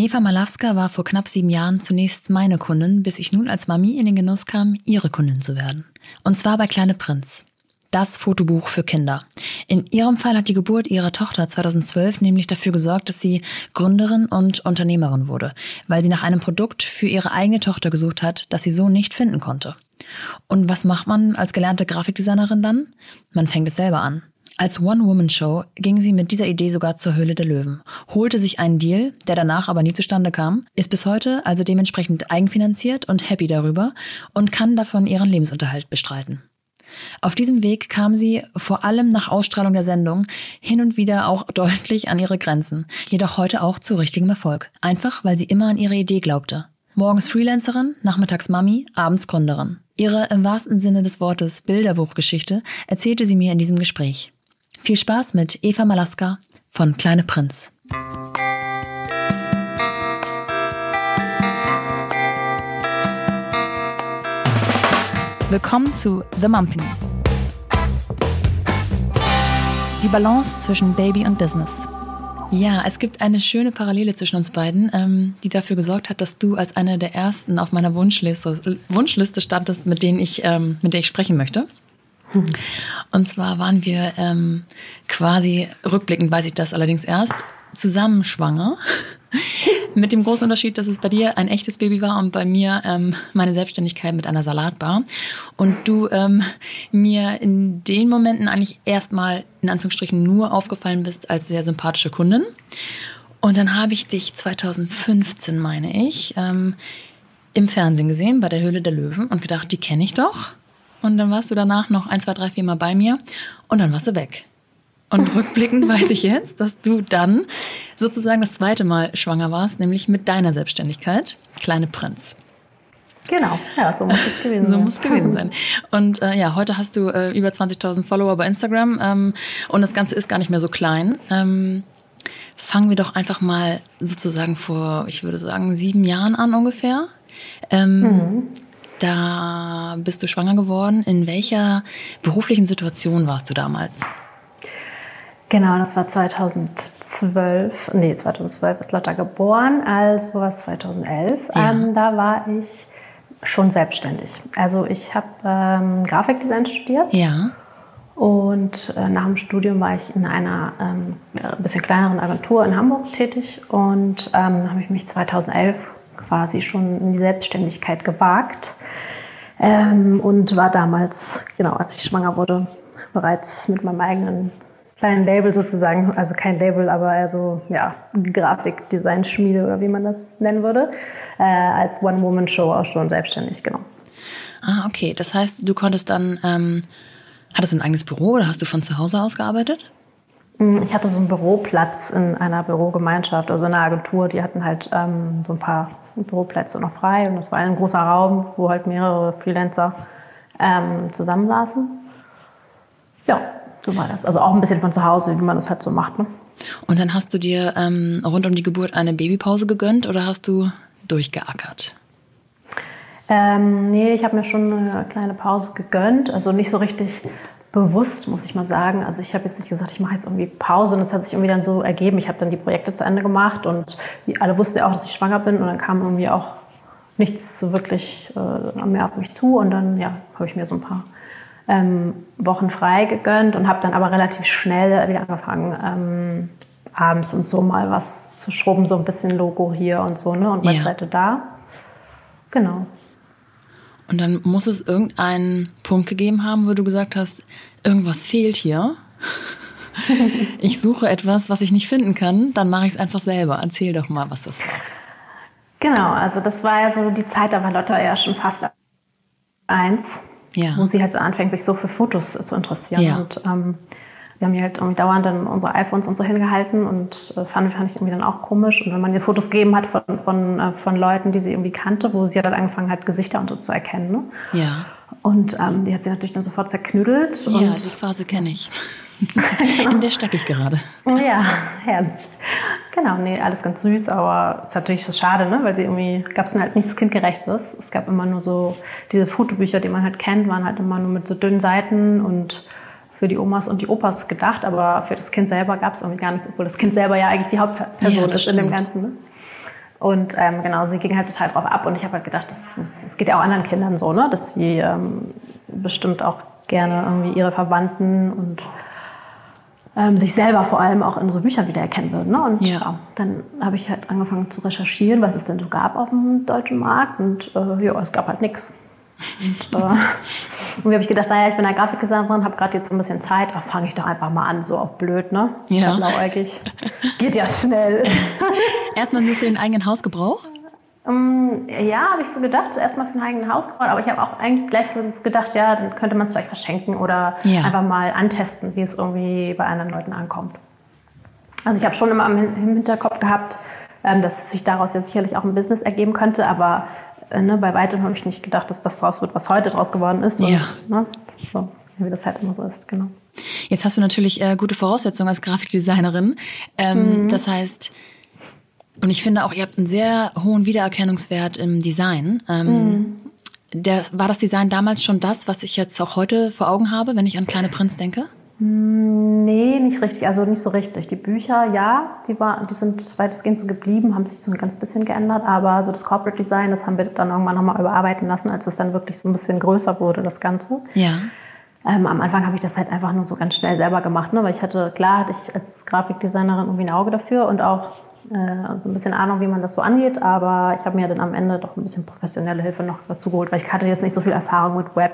Eva Malawska war vor knapp sieben Jahren zunächst meine Kundin, bis ich nun als Mami in den Genuss kam, ihre Kundin zu werden. Und zwar bei Kleine Prinz. Das Fotobuch für Kinder. In ihrem Fall hat die Geburt ihrer Tochter 2012 nämlich dafür gesorgt, dass sie Gründerin und Unternehmerin wurde, weil sie nach einem Produkt für ihre eigene Tochter gesucht hat, das sie so nicht finden konnte. Und was macht man als gelernte Grafikdesignerin dann? Man fängt es selber an. Als One-Woman-Show ging sie mit dieser Idee sogar zur Höhle der Löwen, holte sich einen Deal, der danach aber nie zustande kam, ist bis heute also dementsprechend eigenfinanziert und happy darüber und kann davon ihren Lebensunterhalt bestreiten. Auf diesem Weg kam sie vor allem nach Ausstrahlung der Sendung hin und wieder auch deutlich an ihre Grenzen, jedoch heute auch zu richtigem Erfolg, einfach weil sie immer an ihre Idee glaubte. Morgens Freelancerin, nachmittags Mami, abends Gründerin. Ihre im wahrsten Sinne des Wortes Bilderbuchgeschichte erzählte sie mir in diesem Gespräch. Viel Spaß mit Eva Malaska von Kleine Prinz. Willkommen zu The Mumpany. Die Balance zwischen Baby und Business. Ja, es gibt eine schöne Parallele zwischen uns beiden, ähm, die dafür gesorgt hat, dass du als eine der ersten auf meiner Wunschliste, Wunschliste standest, mit denen ich, ähm, mit der ich sprechen möchte. Und zwar waren wir ähm, quasi, rückblickend weiß ich das allerdings erst, zusammen schwanger. mit dem großen Unterschied, dass es bei dir ein echtes Baby war und bei mir ähm, meine Selbstständigkeit mit einer Salatbar. Und du ähm, mir in den Momenten eigentlich erstmal in Anführungsstrichen nur aufgefallen bist als sehr sympathische Kundin. Und dann habe ich dich 2015, meine ich, ähm, im Fernsehen gesehen bei der Höhle der Löwen und gedacht, die kenne ich doch. Und dann warst du danach noch ein, zwei, drei, vier Mal bei mir und dann warst du weg. Und rückblickend weiß ich jetzt, dass du dann sozusagen das zweite Mal schwanger warst, nämlich mit deiner Selbstständigkeit, Kleine Prinz. Genau, ja, so muss es gewesen sein. So muss es gewesen sein. Und äh, ja, heute hast du äh, über 20.000 Follower bei Instagram ähm, und das Ganze ist gar nicht mehr so klein. Ähm, fangen wir doch einfach mal sozusagen vor, ich würde sagen, sieben Jahren an ungefähr. Ähm, mhm. Da bist du schwanger geworden. In welcher beruflichen Situation warst du damals? Genau, das war 2012. Nee, 2012 ist Lotta geboren, also war es 2011. Ja. Ähm, da war ich schon selbstständig. Also ich habe ähm, Grafikdesign studiert. Ja. Und äh, nach dem Studium war ich in einer ähm, bisschen kleineren Agentur in Hamburg tätig und ähm, habe ich mich 2011 quasi schon in die Selbstständigkeit gewagt ähm, und war damals, genau, als ich schwanger wurde, bereits mit meinem eigenen kleinen Label sozusagen, also kein Label, aber also ja, Grafikdesign-Schmiede oder wie man das nennen würde, äh, als One-Woman-Show auch schon selbstständig, genau. Ah, okay. Das heißt, du konntest dann, ähm, hattest du ein eigenes Büro oder hast du von zu Hause aus gearbeitet? Mm, ich hatte so einen Büroplatz in einer Bürogemeinschaft, also in einer Agentur. Die hatten halt ähm, so ein paar Büroplätze noch frei und das war ein großer Raum, wo halt mehrere Freelancer ähm, zusammensaßen. Ja, so war das. Also auch ein bisschen von zu Hause, wie man das halt so macht. Ne? Und dann hast du dir ähm, rund um die Geburt eine Babypause gegönnt oder hast du durchgeackert? Ähm, nee, ich habe mir schon eine kleine Pause gegönnt. Also nicht so richtig bewusst, muss ich mal sagen. Also ich habe jetzt nicht gesagt, ich mache jetzt irgendwie Pause und das hat sich irgendwie dann so ergeben. Ich habe dann die Projekte zu Ende gemacht und alle wussten ja auch, dass ich schwanger bin und dann kam irgendwie auch nichts wirklich äh, mehr auf mich zu und dann ja, habe ich mir so ein paar ähm, Wochen frei gegönnt und habe dann aber relativ schnell wieder angefangen, ähm, abends und so mal was zu schrubben, so ein bisschen Logo hier und so, ne? Und Webseite ja. da. Genau. Und dann muss es irgendeinen Punkt gegeben haben, wo du gesagt hast, irgendwas fehlt hier. ich suche etwas, was ich nicht finden kann, dann mache ich es einfach selber. Erzähl doch mal, was das war. Genau, also das war ja so die Zeit, da war Lotta ja schon fast eins, ja. wo sie halt anfängt, sich so für Fotos zu interessieren. Ja. Und ähm, wir haben ja halt irgendwie dauernd dann unsere iPhones und so hingehalten und äh, fand, fand ich irgendwie dann auch komisch. Und wenn man ihr Fotos gegeben hat von, von, äh, von Leuten, die sie irgendwie kannte, wo sie dann angefangen hat, Gesichter und so zu erkennen. Ne? Ja. Und ähm, die hat sie natürlich dann sofort zerknüdelt. Ja, die Phase kenne ich. In der stecke ich gerade. Ja, herrlich. Genau, nee, alles ganz süß, aber es ist natürlich so schade, ne? weil sie irgendwie, gab es halt nichts Kindgerechtes. Es gab immer nur so, diese Fotobücher, die man halt kennt, waren halt immer nur mit so dünnen Seiten und für die Omas und die Opas gedacht, aber für das Kind selber gab es irgendwie gar nichts, obwohl das Kind selber ja eigentlich die Hauptperson ja, ist stimmt. in dem Ganzen. Ne? Und ähm, genau, sie ging halt total drauf ab und ich habe halt gedacht, das, das geht ja auch anderen Kindern so, ne? dass sie ähm, bestimmt auch gerne irgendwie ihre Verwandten und ähm, sich selber vor allem auch in so Büchern wiedererkennen würden. Ne? Und ja. ja dann habe ich halt angefangen zu recherchieren, was es denn so gab auf dem deutschen Markt und äh, ja, es gab halt nichts. Und, äh, und wie habe ich gedacht, naja, ich bin eine Grafikdesignerin, habe gerade jetzt so ein bisschen Zeit, fange ich doch einfach mal an, so auf blöd, ne? Ja. Blauäugig. Geht ja schnell. Erstmal nur für den eigenen Hausgebrauch? Um, ähm, ja, habe ich so gedacht, zuerst mal für ein eigenes Hausgebrauch, aber ich habe auch eigentlich gleich gedacht, ja, dann könnte man es vielleicht verschenken oder ja. einfach mal antesten, wie es irgendwie bei anderen Leuten ankommt. Also ich habe schon immer im Hinterkopf gehabt, ähm, dass sich daraus ja sicherlich auch ein Business ergeben könnte, aber ne, bei weitem habe ich nicht gedacht, dass das draus wird, was heute draus geworden ist. Und, Ne, so, wie das halt immer so ist, genau. Jetzt hast du natürlich äh, gute Voraussetzungen als Grafikdesignerin. Ähm, mhm. Das heißt, und ich finde auch, ihr habt einen sehr hohen Wiedererkennungswert im Design. Ähm, mhm. der, war das Design damals schon das, was ich jetzt auch heute vor Augen habe, wenn ich an Kleine Prinz denke? Mm, nee, nicht richtig. Also nicht so richtig. Die Bücher, ja, die, war, die sind weitestgehend so geblieben, haben sich so ein ganz bisschen geändert. Aber so das Corporate Design, das haben wir dann irgendwann nochmal überarbeiten lassen, als es dann wirklich so ein bisschen größer wurde, das Ganze. Ja. Ähm, am Anfang habe ich das halt einfach nur so ganz schnell selber gemacht, ne? weil ich hatte, klar, hatte ich als Grafikdesignerin irgendwie ein Auge dafür und auch äh, so ein bisschen Ahnung, wie man das so angeht. Aber ich habe mir dann am Ende doch ein bisschen professionelle Hilfe noch dazu geholt, weil ich hatte jetzt nicht so viel Erfahrung mit Web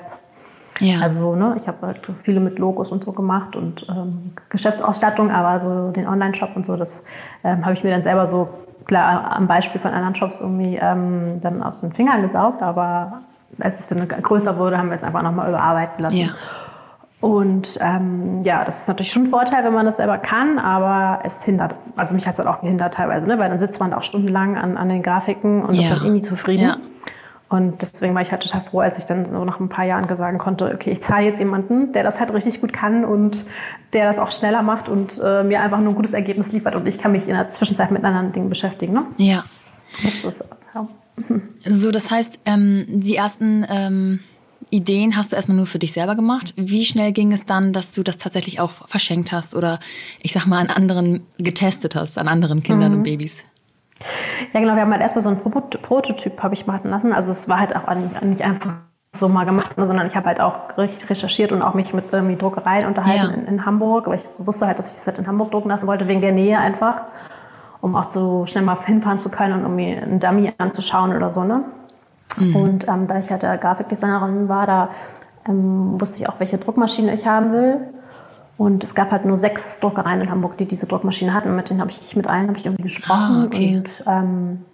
ja. Also ne, ich habe halt viele mit Logos und so gemacht und ähm, Geschäftsausstattung, aber so den Online-Shop und so, das ähm, habe ich mir dann selber so klar am Beispiel von anderen Shops irgendwie ähm, dann aus den Fingern gesaugt, aber als es dann größer wurde, haben wir es einfach nochmal überarbeiten lassen. Ja. Und ähm, ja, das ist natürlich schon ein Vorteil, wenn man das selber kann, aber es hindert, also mich hat es halt auch gehindert teilweise, ne? weil dann sitzt man auch stundenlang an, an den Grafiken und ja. ist dann irgendwie zufrieden. Ja. Und deswegen war ich halt total froh, als ich dann so nach ein paar Jahren sagen konnte, okay, ich zahle jetzt jemanden, der das halt richtig gut kann und der das auch schneller macht und äh, mir einfach nur ein gutes Ergebnis liefert und ich kann mich in der Zwischenzeit mit anderen Dingen beschäftigen. Ne? Ja. Das ist, ja. So, das heißt, ähm, die ersten ähm, Ideen hast du erstmal nur für dich selber gemacht. Wie schnell ging es dann, dass du das tatsächlich auch verschenkt hast oder ich sag mal an anderen getestet hast, an anderen Kindern mhm. und Babys? Ja, genau. Wir haben halt erstmal so einen Prototyp habe ich machen lassen. Also es war halt auch nicht einfach so mal gemacht, sondern ich habe halt auch recherchiert und auch mich mit irgendwie Druckereien unterhalten ja. in, in, Hamburg. Aber ich wusste halt, dass ich es halt in Hamburg drucken lassen wollte, wegen der Nähe einfach, um auch so schnell mal hinfahren zu können und irgendwie einen Dummy anzuschauen oder so. Ne? Mhm. Und ähm, da ich halt der Grafikdesignerin war, da ähm, wusste ich auch, welche Druckmaschine ich haben will. Und es gab halt nur sechs Druckereien in Hamburg, die diese Druckmaschine hatten. Mit denen habe ich, mit allen habe ich irgendwie gesprochen. Ah, okay. Und ähm,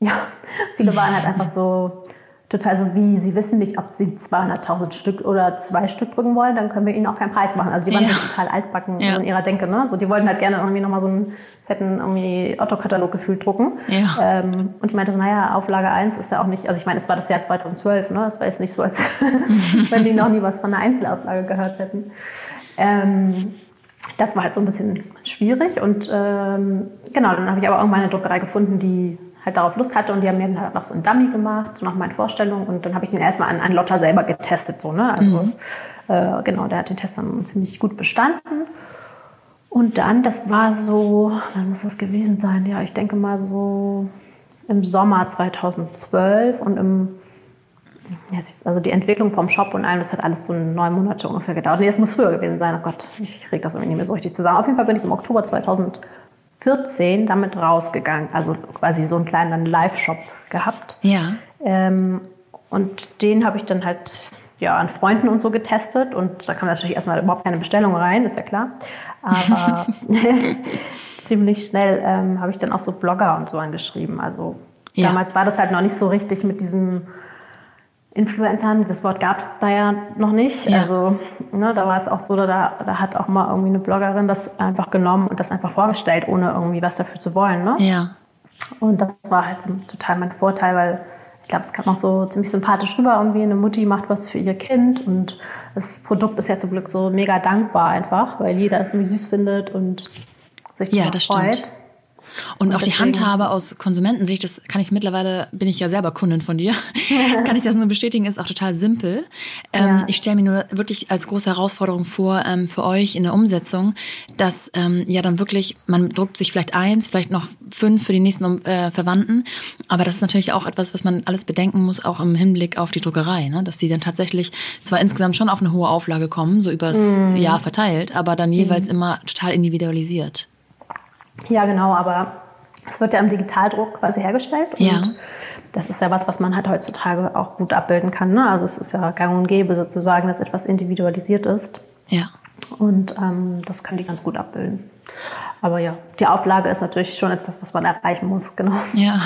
ja, viele waren halt einfach so total so wie, sie wissen nicht, ob sie 200.000 Stück oder zwei Stück drücken wollen, dann können wir ihnen auch keinen Preis machen. Also die waren ja. total altbacken ja. in ihrer Denke. Ne? So, die wollten halt gerne irgendwie nochmal so einen fetten irgendwie Otto-Katalog gefühlt drucken. Ja. Ähm, und ich meinte so, naja, Auflage 1 ist ja auch nicht, also ich meine, es war das Jahr 2012, ne? es war jetzt nicht so, als wenn die noch nie was von einer Einzelauflage gehört hätten. Ähm, das war halt so ein bisschen schwierig und ähm, genau, dann habe ich aber irgendwann eine Druckerei gefunden, die halt darauf Lust hatte und die haben mir dann halt noch so ein Dummy gemacht, so nach meinen Vorstellungen und dann habe ich den erstmal an, an Lotta selber getestet, so, ne? Also, mhm. äh, genau, der hat den Test dann ziemlich gut bestanden. Und dann, das war so, wann muss das gewesen sein? Ja, ich denke mal so im Sommer 2012 und im, also die Entwicklung vom Shop und allem, das hat alles so neun Monate ungefähr gedauert. Nee, es muss früher gewesen sein. Oh Gott, ich kriege das irgendwie nicht mehr so richtig zusammen. Auf jeden Fall bin ich im Oktober 2012 14 damit rausgegangen, also quasi so einen kleinen Live-Shop gehabt. Ja. Ähm, und den habe ich dann halt ja, an Freunden und so getestet und da kam natürlich erstmal überhaupt keine Bestellung rein, ist ja klar. Aber ziemlich schnell ähm, habe ich dann auch so Blogger und so angeschrieben. Also ja. damals war das halt noch nicht so richtig mit diesem Influencern, das Wort gab es da ja noch nicht. Ja. Also ne, da war es auch so, da, da hat auch mal irgendwie eine Bloggerin das einfach genommen und das einfach vorgestellt, ohne irgendwie was dafür zu wollen. Ne? Ja. Und das war halt so total mein Vorteil, weil ich glaube, es kam auch so ziemlich sympathisch rüber. Irgendwie eine Mutti macht was für ihr Kind und das Produkt ist ja zum Glück so mega dankbar einfach, weil jeder es irgendwie süß findet und sich ja, das freut. Stimmt. Und, und auch die Handhabe aus Konsumentensicht, das kann ich mittlerweile, bin ich ja selber Kundin von dir, kann ich das nur bestätigen, ist auch total simpel. Ähm, ja. Ich stelle mir nur wirklich als große Herausforderung vor ähm, für euch in der Umsetzung, dass ähm, ja dann wirklich, man druckt sich vielleicht eins, vielleicht noch fünf für die nächsten äh, Verwandten, aber das ist natürlich auch etwas, was man alles bedenken muss, auch im Hinblick auf die Druckerei, ne? dass die dann tatsächlich zwar insgesamt schon auf eine hohe Auflage kommen, so übers mm. Jahr verteilt, aber dann jeweils mm. immer total individualisiert. Ja, genau, aber es wird ja im Digitaldruck quasi hergestellt. Und ja. das ist ja was, was man halt heutzutage auch gut abbilden kann. Ne? Also es ist ja gang und gäbe sozusagen, dass etwas individualisiert ist. Ja. Und ähm, das können die ganz gut abbilden. Aber ja, die Auflage ist natürlich schon etwas, was man erreichen muss, genau. Ja.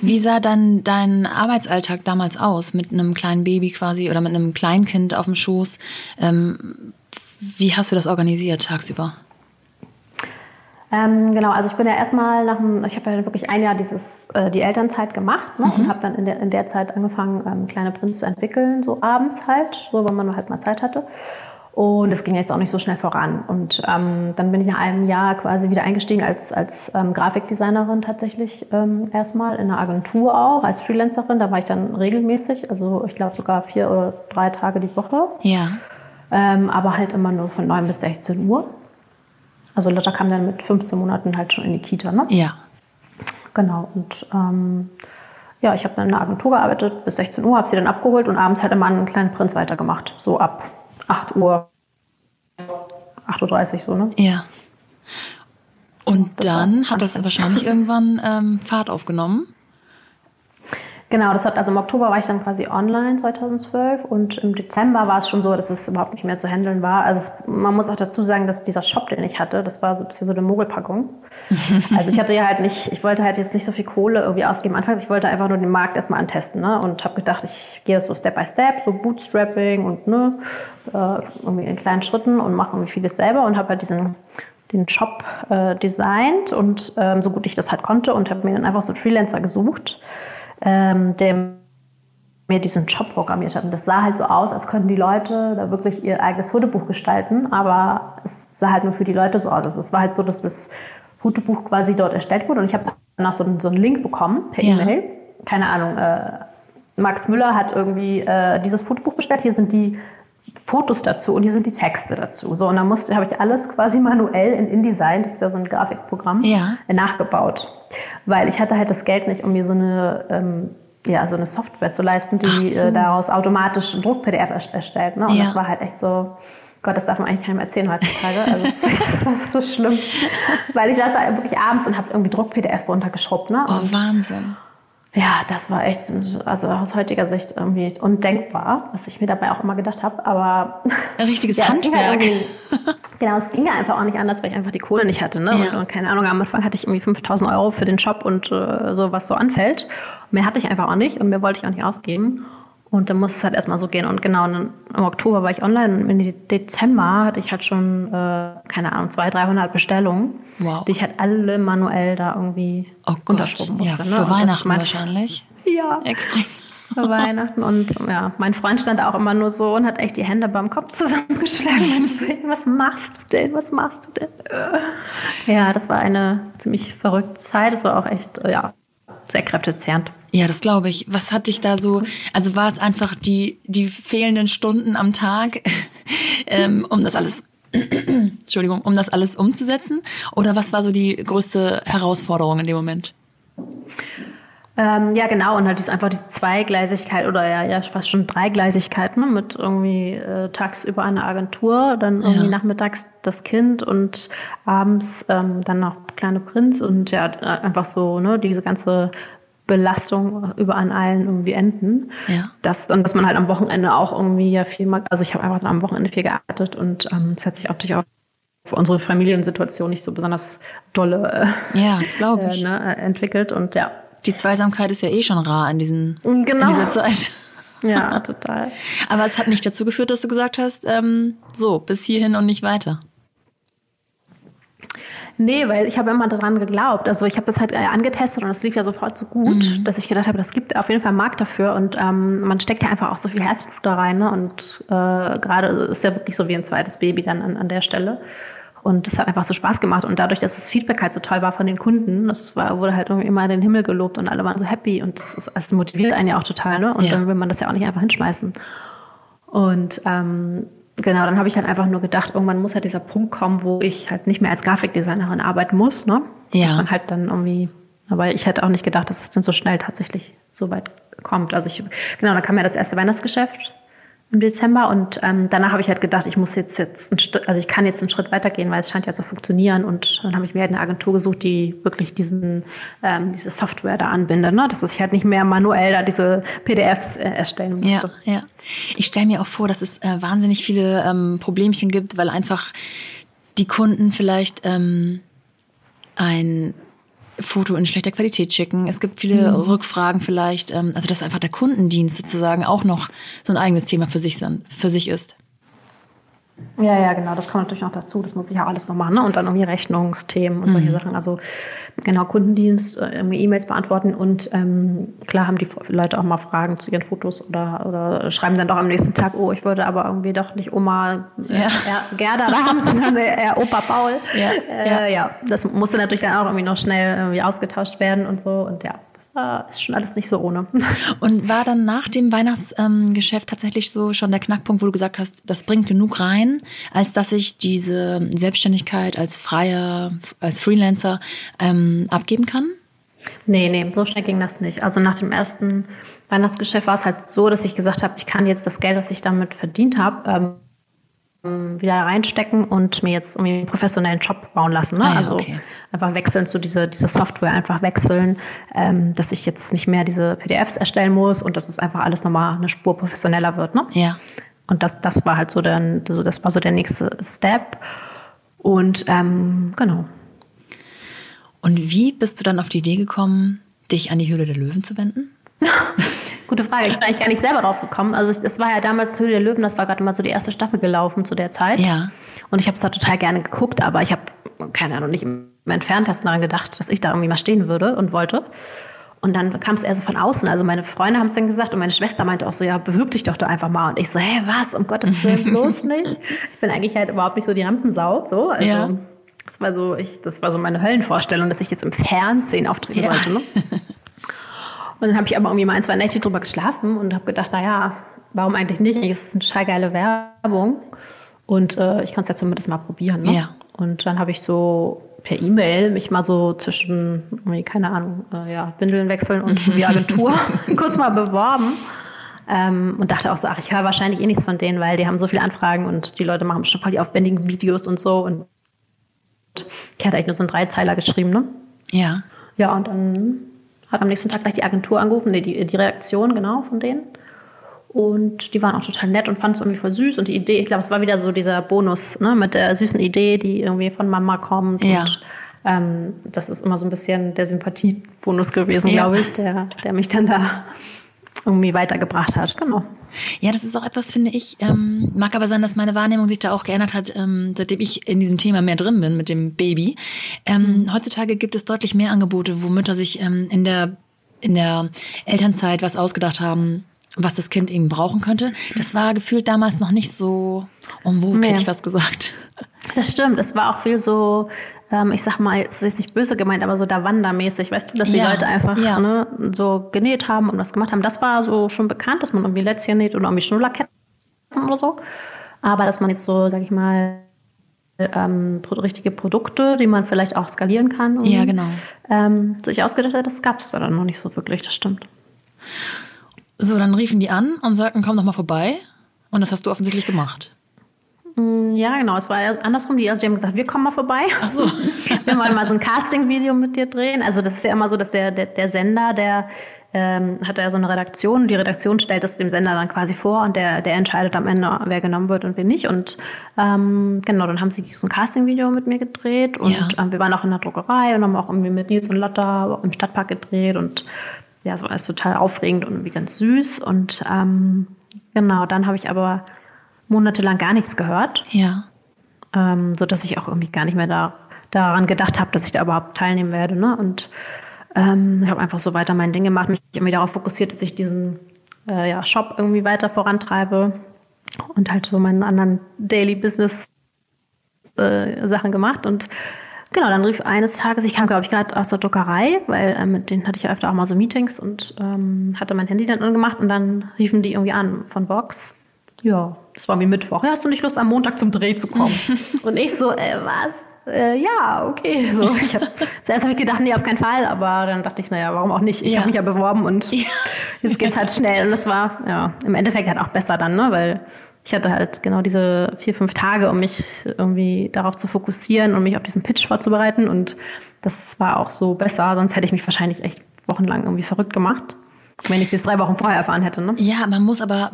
Wie sah dann dein Arbeitsalltag damals aus mit einem kleinen Baby quasi oder mit einem Kleinkind auf dem Schoß? Ähm, wie hast du das organisiert tagsüber? Ähm, genau, also ich bin ja erstmal nach dem, ich habe ja wirklich ein Jahr dieses, äh, die Elternzeit gemacht ne, mhm. und habe dann in der, in der Zeit angefangen, ähm, Kleine Prinz zu entwickeln, so abends halt, so wenn man halt mal Zeit hatte. Und es ging jetzt auch nicht so schnell voran. Und ähm, dann bin ich nach einem Jahr quasi wieder eingestiegen als, als ähm, Grafikdesignerin tatsächlich ähm, erstmal in einer Agentur auch, als Freelancerin. Da war ich dann regelmäßig, also ich glaube sogar vier oder drei Tage die Woche. Ja. Ähm, aber halt immer nur von 9 bis 16 Uhr. Also Lotta kam dann mit 15 Monaten halt schon in die Kita, ne? Ja. Genau. Und ähm, ja, ich habe dann in einer Agentur gearbeitet bis 16 Uhr, habe sie dann abgeholt und abends halt immer einen kleinen Prinz weitergemacht. So ab 8 Uhr, 8.30 Uhr so, ne? Ja. Und dann hat das wahrscheinlich irgendwann ähm, Fahrt aufgenommen. Genau, das hat also im Oktober war ich dann quasi online 2012 und im Dezember war es schon so, dass es überhaupt nicht mehr zu handeln war. Also es, man muss auch dazu sagen, dass dieser Shop, den ich hatte, das war so ein bisschen so eine Mogelpackung. also ich hatte ja halt nicht, ich wollte halt jetzt nicht so viel Kohle irgendwie ausgeben. Anfangs, ich wollte einfach nur den Markt erstmal antesten ne? und habe gedacht, ich gehe so Step by Step, so Bootstrapping und ne, äh, irgendwie in kleinen Schritten und mache irgendwie vieles selber und habe halt diesen den Shop äh, designt und ähm, so gut ich das halt konnte und habe mir dann einfach so einen Freelancer gesucht ähm, der mir diesen Job programmiert hat. Und das sah halt so aus, als könnten die Leute da wirklich ihr eigenes Fotobuch gestalten, aber es sah halt nur für die Leute so aus. Also es war halt so, dass das Fotobuch quasi dort erstellt wurde und ich habe danach so, so einen Link bekommen per ja. E-Mail. Keine Ahnung, äh, Max Müller hat irgendwie äh, dieses Fotobuch bestellt. Hier sind die Fotos dazu und hier sind die Texte dazu. So, und dann musste, habe ich alles quasi manuell in InDesign, das ist ja so ein Grafikprogramm, ja. nachgebaut. Weil ich hatte halt das Geld nicht, um mir so eine, ähm, ja, so eine Software zu leisten, die so. äh, daraus automatisch ein Druck-PDF erstellt. Ne? Und ja. das war halt echt so, Gott, das darf man eigentlich keinem erzählen heutzutage. Also das, das war so schlimm. Weil ich saß da wirklich abends und habe irgendwie Druck-PDFs runtergeschrubbt. Ne? Oh, Wahnsinn ja, das war echt, also aus heutiger Sicht irgendwie undenkbar, was ich mir dabei auch immer gedacht habe. Aber ein richtiges ja, Handwerk. genau, es ging ja einfach auch nicht anders, weil ich einfach die Kohle nicht hatte. Ne? Ja. Und, und, keine Ahnung, am Anfang hatte ich irgendwie 5000 Euro für den Shop und äh, so, was so anfällt. Mehr hatte ich einfach auch nicht und mehr wollte ich auch nicht ausgeben. Und dann muss es halt erstmal so gehen. Und genau, im Oktober war ich online und im Dezember hatte ich halt schon, äh, keine Ahnung, 200, 300 Bestellungen, wow. die ich halt alle manuell da irgendwie oh unterschrubben musste. Ja, ne? für Weihnachten wahrscheinlich. Ja. Extrem. Für Weihnachten. Und ja, mein Freund stand auch immer nur so und hat echt die Hände beim Kopf zusammengeschlagen. Und so, was machst du denn? Was machst du denn? Ja, das war eine ziemlich verrückte Zeit. Das war auch echt, ja, sehr kräftezehrend. Ja, das glaube ich. Was hat dich da so, also war es einfach die, die fehlenden Stunden am Tag, ähm, um das alles, Entschuldigung, um das alles umzusetzen? Oder was war so die größte Herausforderung in dem Moment? Ähm, ja, genau. Und halt ist einfach diese Zweigleisigkeit oder ja, ja fast schon Dreigleisigkeit ne? mit irgendwie äh, tagsüber eine Agentur, dann irgendwie ja. nachmittags das Kind und abends ähm, dann noch kleine Prinz und ja, einfach so ne, diese ganze Belastung über an allen irgendwie enden. Ja. Das, und dass man halt am Wochenende auch irgendwie ja viel mag. Also ich habe einfach am Wochenende viel gearbeitet und ähm, es hat sich optisch auch für unsere Familiensituation nicht so besonders dolle äh, ja. Äh, ne, entwickelt. Und ja. Die Zweisamkeit ist ja eh schon rar in, diesen, genau. in dieser Zeit. Ja, total. Aber es hat nicht dazu geführt, dass du gesagt hast, ähm, so, bis hierhin und nicht weiter. Nee, weil ich habe immer daran geglaubt. Also ich habe das halt äh, angetestet und es lief ja sofort so gut, mhm. dass ich gedacht habe, das gibt auf jeden Fall einen Markt dafür und ähm, man steckt ja einfach auch so viel Herzblut da rein. Ne? Und äh, gerade ist ja wirklich so wie ein zweites Baby dann an, an der Stelle. Und das hat einfach so Spaß gemacht. Und dadurch, dass das Feedback halt so toll war von den Kunden, das war, wurde halt irgendwie immer den Himmel gelobt und alle waren so happy. Und das, ist, das motiviert einen ja auch total, ne? Und ja. dann will man das ja auch nicht einfach hinschmeißen. Und ähm, genau, dann habe ich halt einfach nur gedacht, irgendwann muss halt dieser Punkt kommen, wo ich halt nicht mehr als Grafikdesignerin arbeiten muss, ne? Ja. Dass man halt dann irgendwie, aber ich hätte auch nicht gedacht, dass es dann so schnell tatsächlich so weit kommt. Also ich, genau, dann kam ja das erste Weihnachtsgeschäft im Dezember und ähm, danach habe ich halt gedacht, ich muss jetzt jetzt also ich kann jetzt einen Schritt weitergehen, weil es scheint ja zu funktionieren und dann habe ich mir halt eine Agentur gesucht, die wirklich diesen ähm, diese Software da anbindet, ne? dass ich halt nicht mehr manuell da diese PDFs äh, erstellen musste. Ja, ja. Ich stelle mir auch vor, dass es äh, wahnsinnig viele ähm, Problemchen gibt, weil einfach die Kunden vielleicht ähm, ein Foto in schlechter Qualität schicken. Es gibt viele mhm. Rückfragen vielleicht, ähm, also dass einfach der Kundendienst sozusagen auch noch so ein eigenes Thema für sich, sind, für sich ist. Ja, ja, genau, das kommt natürlich noch dazu. Das muss ich ja alles noch machen. Ne? Und dann irgendwie Rechnungsthemen und mhm. solche Sachen. Also genau, Kundendienst, äh, irgendwie E-Mails beantworten und ähm, klar haben die Leute auch mal Fragen zu ihren Fotos oder, oder schreiben dann doch am nächsten Tag, oh, ich würde aber irgendwie doch nicht Oma äh, ja. Gerda da haben, sondern eher Opa Paul. Ja, äh, ja. ja, das musste natürlich dann auch irgendwie noch schnell irgendwie ausgetauscht werden und so. Und ja, war, ist schon alles nicht so ohne. Und war dann nach dem Weihnachtsgeschäft tatsächlich so schon der Knackpunkt, wo du gesagt hast, das bringt genug rein, als dass ich diese Selbstständigkeit als Freier, als Freelancer ähm, abgeben kann? Nee, nee, so schnell ging das nicht. Also nach dem ersten Weihnachtsgeschäft war es halt so, dass ich gesagt habe, ich kann jetzt das Geld, was ich damit verdient habe, ähm, ähm, wieder reinstecken und mir jetzt irgendwie einen professionellen Job bauen lassen. Ne? Ah, ja, also okay. einfach wechseln zu dieser diese Software, einfach wechseln, ähm, dass ich jetzt nicht mehr diese PDFs erstellen muss und dass es einfach alles nochmal eine Spur professioneller wird. Ne? Ja. Und das, das war halt so dann, so, das war so der nächste Step. Und ähm, genau. Und wie bist du dann auf die Idee gekommen, dich an die Höhle der Löwen zu wenden? Gute Frage. Ich bin eigentlich gar nicht selber drauf gekommen. Also es war ja damals Höhle der Löwen, das war gerade mal so die erste Staffel gelaufen zu der Zeit. Ja. Und ich habe es da total gerne geguckt, aber ich habe, keine Ahnung, nicht im Entferntesten daran gedacht, dass ich da irgendwie mal stehen würde und wollte. Und dann kam es eher so von außen. Also meine Freunde haben es dann gesagt und meine Schwester meinte auch so, ja, bewirb dich doch da einfach mal. Und ich so, hä, was? Um Gottes Willen bloß nicht. Ich bin eigentlich halt überhaupt nicht so die Rampensau. So. Also, ja. Das war so, ich, das war so meine Höllenvorstellung, dass ich jetzt im Fernsehen auftreten ja. wollte. Ne? Und dann habe ich aber irgendwie mal ein, zwei Nächte drüber geschlafen und habe gedacht, naja, warum eigentlich nicht? Es ist eine total geile Werbung. Und äh, ich kann es ja zumindest mal probieren. Ne? Ja. Und dann habe ich so per E-Mail mich mal so zwischen, keine Ahnung, äh, ja, Windeln wechseln und die Agentur kurz mal beworben. Ähm, und dachte auch so, ach, ich höre wahrscheinlich eh nichts von denen, weil die haben so viele Anfragen und die Leute machen schon voll die aufwendigen Videos und so. Und ich hatte eigentlich nur so einen Dreizeiler geschrieben, ne? Ja. Ja, und dann hat am nächsten Tag gleich die Agentur angerufen, nee, die, die Redaktion, genau, von denen. Und die waren auch total nett und fanden es irgendwie voll süß. Und die Idee, ich glaube, es war wieder so dieser Bonus ne, mit der süßen Idee, die irgendwie von Mama kommt. Ja. Und ähm, das ist immer so ein bisschen der Sympathiebonus gewesen, ja. glaube ich, der, der mich dann da irgendwie weitergebracht hat. Genau. Ja, das ist auch etwas, finde ich. Ähm, mag aber sein, dass meine Wahrnehmung sich da auch geändert hat, ähm, seitdem ich in diesem Thema mehr drin bin mit dem Baby. Ähm, mhm. Heutzutage gibt es deutlich mehr Angebote, wo Mütter sich ähm, in der in der Elternzeit was ausgedacht haben, was das Kind eben brauchen könnte. Das war gefühlt damals noch nicht so en vogue, nee. hätte ich was gesagt. Das stimmt. Es war auch viel so ähm, ich sag mal, es ist nicht böse gemeint, aber so da wandermäßig, weißt du, dass die ja, Leute einfach ja. ne, so genäht haben und was gemacht haben. Das war so schon bekannt, dass man irgendwie Lätzchen näht oder irgendwie Schnullerketten oder so. Aber dass man jetzt so, sag ich mal, ähm, richtige Produkte, die man vielleicht auch skalieren kann. Und, ja, genau. Ähm, sich ausgedacht hat, das gab es da dann noch nicht so wirklich, das stimmt. So, dann riefen die an und sagten, komm doch mal vorbei. Und das hast du offensichtlich gemacht. Mm, ja, genau. Es war andersrum. Die, also die haben gesagt, wir kommen mal vorbei. Ach so. wir wollen mal so ein Casting-Video mit dir drehen. Also das ist ja immer so, dass der, der, der Sender, der ähm, hat ja so eine Redaktion. Die Redaktion stellt das dem Sender dann quasi vor und der, der entscheidet am Ende, wer genommen wird und wer nicht. Und ähm, genau, dann haben sie so ein Casting-Video mit mir gedreht und ja. ähm, wir waren auch in der Druckerei und haben auch irgendwie mit Nils und Lotta im Stadtpark gedreht und ja, es war alles total aufregend und irgendwie ganz süß. Und ähm, genau, dann habe ich aber monatelang gar nichts gehört. Ja. Ähm, so dass ich auch irgendwie gar nicht mehr da, daran gedacht habe, dass ich da überhaupt teilnehmen werde. Ne? Und ähm, ich habe einfach so weiter mein Ding gemacht, mich irgendwie darauf fokussiert, dass ich diesen äh, ja, Shop irgendwie weiter vorantreibe und halt so meinen anderen Daily Business äh, gemacht und Genau, dann rief eines Tages, ich kam, glaube ich, gerade aus der Druckerei, weil äh, mit denen hatte ich ja öfter auch mal so Meetings und ähm, hatte mein Handy dann angemacht und dann riefen die irgendwie an von Vox. Ja, das war wie Mittwoch. Ja, hast du nicht Lust, am Montag zum Dreh zu kommen? und ich so, äh, was? Äh, ja, okay. So, ich hab, zuerst habe ich gedacht, nee, auf keinen Fall, aber dann dachte ich, naja, warum auch nicht? Ich ja. habe mich ja beworben und ja. jetzt geht's halt schnell. Und das war, ja, im Endeffekt halt auch besser dann, ne? Weil ich hatte halt genau diese vier, fünf Tage, um mich irgendwie darauf zu fokussieren und mich auf diesen Pitch vorzubereiten. Und das war auch so besser, sonst hätte ich mich wahrscheinlich echt wochenlang irgendwie verrückt gemacht. Wenn ich es jetzt drei Wochen vorher erfahren hätte, ne? Ja, man muss aber,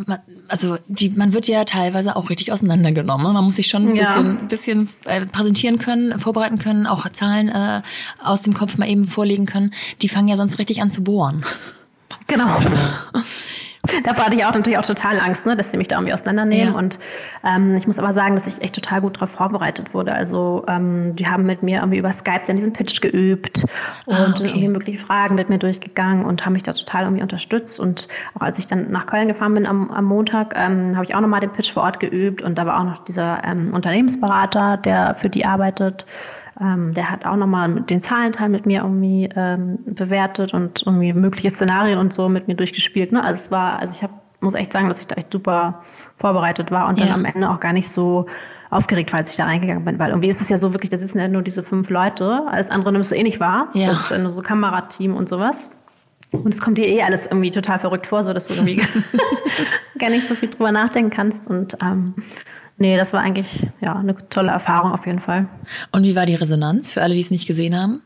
also die, man wird ja teilweise auch richtig auseinandergenommen. Ne? Man muss sich schon ein bisschen, ja. bisschen äh, präsentieren können, vorbereiten können, auch Zahlen äh, aus dem Kopf mal eben vorlegen können. Die fangen ja sonst richtig an zu bohren. Genau. Davor hatte ich auch natürlich auch total Angst, ne, dass sie mich da irgendwie auseinandernehmen. Ja. Und ähm, ich muss aber sagen, dass ich echt total gut darauf vorbereitet wurde. Also ähm, die haben mit mir irgendwie über Skype dann diesen Pitch geübt und ah, okay. irgendwie mögliche Fragen mit mir durchgegangen und haben mich da total irgendwie unterstützt. Und auch als ich dann nach Köln gefahren bin am, am Montag, ähm, habe ich auch nochmal den Pitch vor Ort geübt. Und da war auch noch dieser ähm, Unternehmensberater, der für die arbeitet. Ähm, der hat auch nochmal den Zahlenteil mit mir irgendwie ähm, bewertet und irgendwie mögliche Szenarien und so mit mir durchgespielt. Ne? Also es war, also ich hab, muss echt sagen, dass ich da echt super vorbereitet war und ja. dann am Ende auch gar nicht so aufgeregt, falls ich da reingegangen bin, weil irgendwie ist es ja so wirklich, da sitzen ja nur diese fünf Leute, alles andere nimmst du eh nicht wahr. Ja. Das ist ja nur so Kamerateam und sowas. Und es kommt dir eh alles irgendwie total verrückt vor, so dass du irgendwie gar nicht so viel drüber nachdenken kannst. Und ähm, nee, das war eigentlich ja eine tolle Erfahrung auf jeden Fall. Und wie war die Resonanz für alle, die es nicht gesehen haben?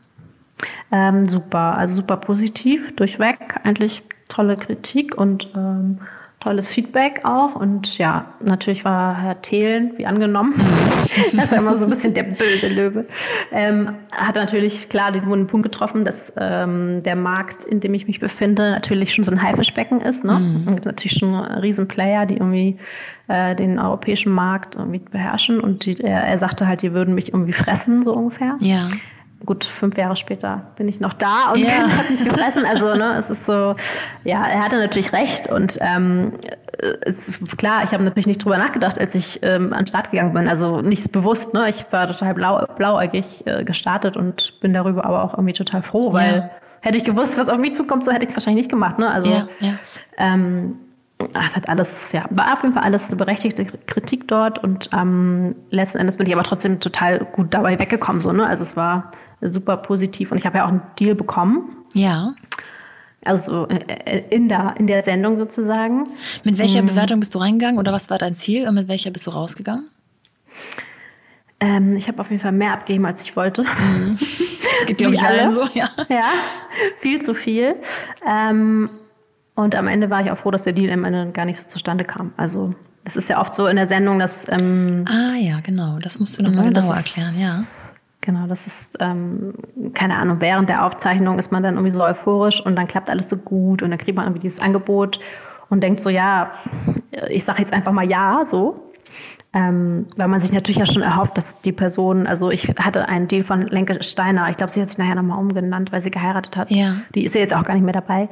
Ähm, super, also super positiv, durchweg. Eigentlich tolle Kritik und ähm, tolles Feedback auch. Und ja, natürlich war Herr Thelen, wie angenommen, das war immer so ein bisschen der böse Löwe, ähm, hat natürlich klar den wunden Punkt getroffen, dass ähm, der Markt, in dem ich mich befinde, natürlich schon so ein Haifischbecken ist. Ne? Mhm. Natürlich schon Riesenplayer, die irgendwie äh, den europäischen Markt irgendwie beherrschen. Und die, er, er sagte halt, die würden mich irgendwie fressen, so ungefähr. Ja gut, fünf Jahre später bin ich noch da und ja. hat mich gefressen. Also, ne, es ist so, ja, er hatte natürlich recht und ähm, ist klar, ich habe natürlich nicht drüber nachgedacht, als ich ähm, an den Start gegangen bin. Also nichts bewusst, ne? Ich war total blau, blauäugig äh, gestartet und bin darüber aber auch irgendwie total froh, weil ja. hätte ich gewusst, was auf mich zukommt, so hätte ich es wahrscheinlich nicht gemacht, ne? Also ja. Ähm, es hat alles, ja, war auf jeden Fall alles eine berechtigte Kritik dort und ähm, letzten Endes bin ich aber trotzdem total gut dabei weggekommen, so, ne? Also es war super positiv und ich habe ja auch einen Deal bekommen. Ja. Also äh, äh, in der, in der Sendung sozusagen. Mit welcher hm. Bewertung bist du reingegangen oder was war dein Ziel und mit welcher bist du rausgegangen? Ähm, ich habe auf jeden Fall mehr abgegeben, als ich wollte. Mhm. Das geht, glaube ich, allen so, ja. Ja, viel zu viel. Ähm, und am Ende war ich auch froh, dass der Deal am Ende gar nicht so zustande kam. Also es ist ja oft so in der Sendung, dass... Ähm, ah ja, genau. Das musst du nochmal ne, genauer erklären, ja. Genau, das ist, ähm, keine Ahnung, während der Aufzeichnung ist man dann irgendwie so euphorisch und dann klappt alles so gut und dann kriegt man irgendwie dieses Angebot und denkt so, ja, ich sage jetzt einfach mal ja, so. Ähm, weil man sich natürlich ja schon erhofft, dass die Person, also ich hatte einen Deal von Lenke Steiner, ich glaube, sie hat sich nachher nochmal umgenannt, weil sie geheiratet hat. Ja. Die ist ja jetzt auch gar nicht mehr dabei.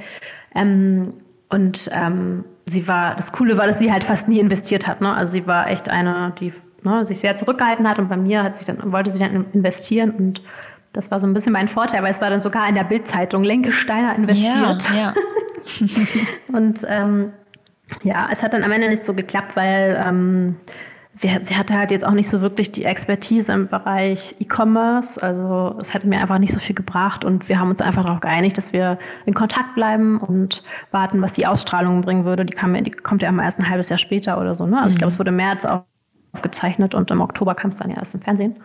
Ähm, und ähm, sie war, das Coole war, dass sie halt fast nie investiert hat. Ne? Also sie war echt eine, die ne, sich sehr zurückgehalten hat und bei mir hat sich dann, wollte sie dann investieren und das war so ein bisschen mein Vorteil, weil es war dann sogar in der Bildzeitung Lenke Steiner investiert. Ja, ja. und ähm, ja, es hat dann am Ende nicht so geklappt, weil ähm, sie hatte halt jetzt auch nicht so wirklich die Expertise im Bereich E-Commerce. Also es hätte mir einfach nicht so viel gebracht und wir haben uns einfach darauf geeinigt, dass wir in Kontakt bleiben und warten, was die Ausstrahlung bringen würde. Die, kam, die kommt ja immer erst ein halbes Jahr später oder so. Ne? Also mhm. ich glaube, es wurde im März aufgezeichnet und im Oktober kam es dann ja erst im Fernsehen.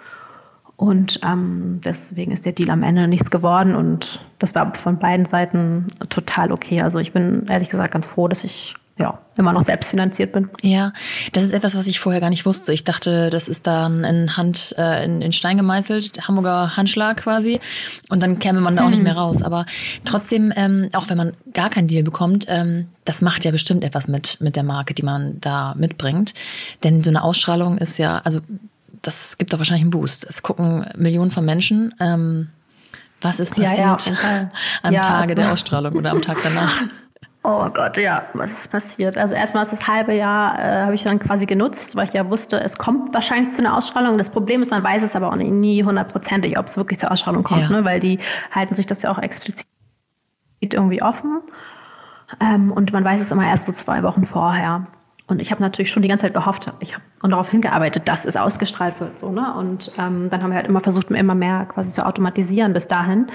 Und ähm, deswegen ist der Deal am Ende nichts geworden und das war von beiden Seiten total okay. Also ich bin ehrlich gesagt ganz froh, dass ich ja, immer noch selbstfinanziert bin. Ja, das ist etwas, was ich vorher gar nicht wusste. Ich dachte, das ist dann in Hand, äh, in, in Stein gemeißelt, Hamburger Handschlag quasi. Und dann käme man da auch nicht mehr raus. Aber trotzdem, ähm, auch wenn man gar keinen Deal bekommt, ähm, das macht ja bestimmt etwas mit, mit der Marke, die man da mitbringt. Denn so eine Ausstrahlung ist ja, also das gibt doch wahrscheinlich einen Boost. Es gucken Millionen von Menschen. Ähm, was ist passiert ja, ja, am ja, Tage der Ausstrahlung oder am Tag danach? Oh Gott, ja, was ist passiert? Also erstmal ist das halbe Jahr, äh, habe ich dann quasi genutzt, weil ich ja wusste, es kommt wahrscheinlich zu einer Ausstrahlung. Das Problem ist, man weiß es aber auch nie hundertprozentig, ob es wirklich zur Ausstrahlung kommt, ja. ne? weil die halten sich das ja auch explizit irgendwie offen. Ähm, und man weiß es immer erst so zwei Wochen vorher. Und ich habe natürlich schon die ganze Zeit gehofft ich hab, und darauf hingearbeitet, dass es ausgestrahlt wird. So, ne? Und ähm, dann haben wir halt immer versucht, immer mehr quasi zu automatisieren bis dahin.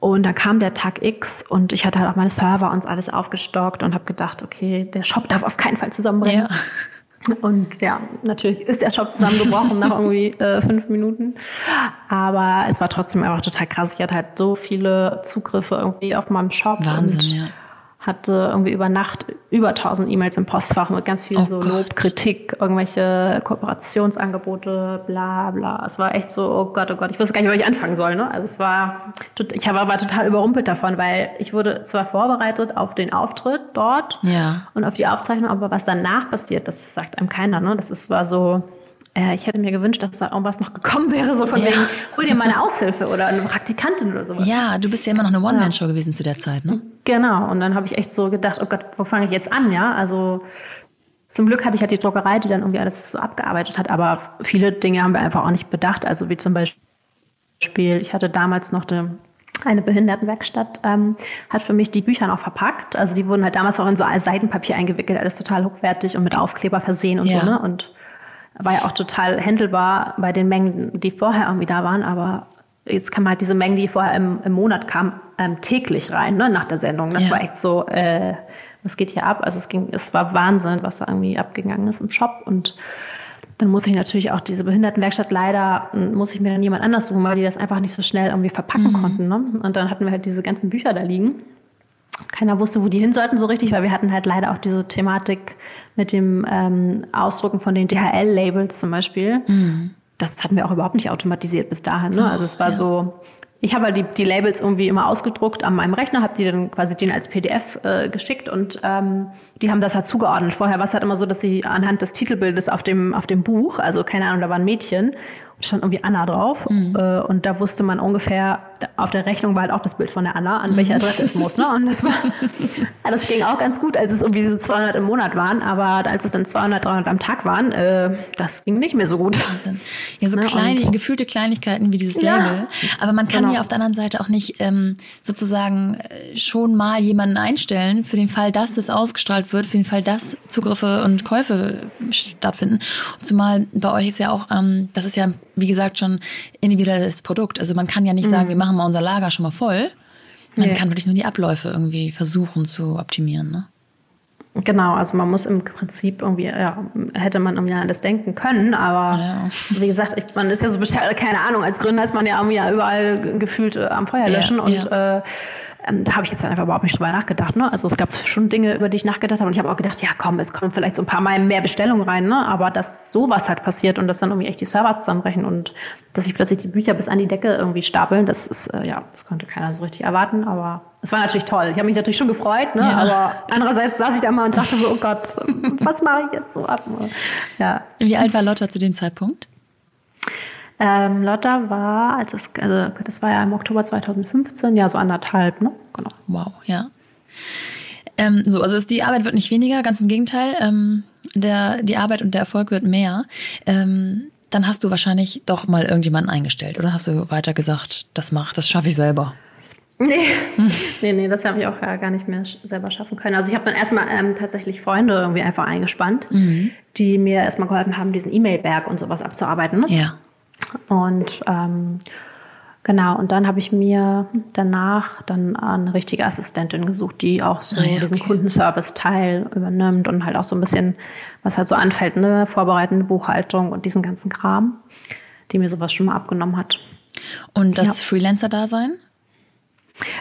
Und dann kam der Tag X und ich hatte halt auch meine Server und alles aufgestockt und habe gedacht, okay, der Shop darf auf keinen Fall zusammenbrechen. Ja. Und ja, natürlich ist der Shop zusammengebrochen nach irgendwie äh, fünf Minuten. Aber es war trotzdem einfach total krass. Ich hatte halt so viele Zugriffe irgendwie auf meinem Shop. Wahnsinn, ja hatte irgendwie über Nacht über 1000 E-Mails im Postfach mit ganz viel oh so Lob, Kritik, irgendwelche Kooperationsangebote, bla bla. Es war echt so, oh Gott, oh Gott, ich wusste gar nicht, wo ich anfangen soll. Ne? Also es war, ich war, war total überrumpelt davon, weil ich wurde zwar vorbereitet auf den Auftritt dort ja. und auf die Aufzeichnung, aber was danach passiert, das sagt einem keiner. Ne? Das ist, war so, äh, ich hätte mir gewünscht, dass da irgendwas noch gekommen wäre, so von ja. wegen, hol dir mal eine Aushilfe oder eine Praktikantin oder sowas. Ja, du bist ja immer noch eine One-Man-Show ja. gewesen zu der Zeit, ne? Genau, und dann habe ich echt so gedacht, oh Gott, wo fange ich jetzt an, ja? Also zum Glück hatte ich halt die Druckerei, die dann irgendwie alles so abgearbeitet hat, aber viele Dinge haben wir einfach auch nicht bedacht, also wie zum Beispiel, ich hatte damals noch eine eine Behindertenwerkstatt ähm, hat für mich die Bücher noch verpackt. Also die wurden halt damals auch in so Seidenpapier eingewickelt, alles total hochwertig und mit Aufkleber versehen und ja. so. Ne? Und war ja auch total händelbar bei den Mengen, die vorher irgendwie da waren, aber jetzt kam halt diese Mengen, die vorher im, im Monat kamen, ähm, täglich rein, ne, nach der Sendung. Das ja. war echt so, äh, was geht hier ab? Also es ging, es war Wahnsinn, was da irgendwie abgegangen ist im Shop und dann muss ich natürlich auch diese Behindertenwerkstatt leider, muss ich mir dann jemand anders suchen, weil die das einfach nicht so schnell irgendwie verpacken mhm. konnten. Ne? Und dann hatten wir halt diese ganzen Bücher da liegen. Keiner wusste, wo die hin sollten so richtig, weil wir hatten halt leider auch diese Thematik mit dem ähm, Ausdrucken von den DHL-Labels zum Beispiel. Mhm. Das hatten wir auch überhaupt nicht automatisiert bis dahin. Ne? Also es war ja. so, ich habe halt die, die Labels irgendwie immer ausgedruckt an meinem Rechner, habe die dann quasi denen als PDF äh, geschickt und ähm, die haben das halt zugeordnet. Vorher war es halt immer so, dass sie anhand des Titelbildes auf dem, auf dem Buch, also keine Ahnung, da war ein Mädchen stand irgendwie Anna drauf. Mhm. Äh, und da wusste man ungefähr, auf der Rechnung war halt auch das Bild von der Anna, an mhm. welche Adresse es muss. Ne? Und das, war, ja, das ging auch ganz gut, als es irgendwie diese 200 im Monat waren. Aber als es dann 200, 300 am Tag waren, äh, das ging nicht mehr so gut. Wahnsinn. Ja, so ne? kleine, und, gefühlte Kleinigkeiten wie dieses ja. Label. Aber man kann genau. ja auf der anderen Seite auch nicht ähm, sozusagen äh, schon mal jemanden einstellen, für den Fall, dass es ausgestrahlt wird, für den Fall, dass Zugriffe und Käufe stattfinden. zumal bei euch ist ja auch, ähm, das ist ja wie gesagt, schon individuelles Produkt. Also man kann ja nicht mhm. sagen, wir machen mal unser Lager schon mal voll. Man nee. kann wirklich nur die Abläufe irgendwie versuchen zu optimieren. Ne? Genau, also man muss im Prinzip irgendwie, ja, hätte man irgendwie alles denken können, aber ja. wie gesagt, ich, man ist ja so bescheuert, keine Ahnung, als Gründer ist man ja irgendwie überall gefühlt äh, am Feuer löschen ja, und ja. Äh, ähm, da habe ich jetzt einfach überhaupt nicht drüber nachgedacht. Ne? Also es gab schon Dinge, über die ich nachgedacht habe. Und ich habe auch gedacht, ja komm, es kommen vielleicht so ein paar Mal mehr Bestellungen rein. Ne? Aber dass sowas halt passiert und dass dann irgendwie echt die Server zusammenbrechen und dass sich plötzlich die Bücher bis an die Decke irgendwie stapeln, das ist, äh, ja, das konnte keiner so richtig erwarten. Aber es war natürlich toll. Ich habe mich natürlich schon gefreut. Ne? Ja. Aber andererseits saß ich da mal und dachte so, oh Gott, was mache ich jetzt so ab? Ja. Wie alt war Lotta zu dem Zeitpunkt? Ähm, Lotta war, als es, also das war ja im Oktober 2015, ja so anderthalb, ne? Genau. Wow, ja. Ähm, so, also die Arbeit wird nicht weniger, ganz im Gegenteil. Ähm, der, die Arbeit und der Erfolg wird mehr. Ähm, dann hast du wahrscheinlich doch mal irgendjemanden eingestellt oder hast du weiter gesagt, das macht, das schaffe ich selber? Nee, nee, nee, das habe ich auch gar nicht mehr selber schaffen können. Also ich habe dann erstmal ähm, tatsächlich Freunde irgendwie einfach eingespannt, mhm. die mir erstmal geholfen haben, diesen E-Mail-Berg und sowas abzuarbeiten. Ne? Ja. Und ähm, genau, und dann habe ich mir danach dann eine richtige Assistentin gesucht, die auch so ah, ja, diesen Kundenservice-Teil übernimmt und halt auch so ein bisschen, was halt so anfällt, ne, vorbereitende Buchhaltung und diesen ganzen Kram, die mir sowas schon mal abgenommen hat. Und das ja. Freelancer-Dasein?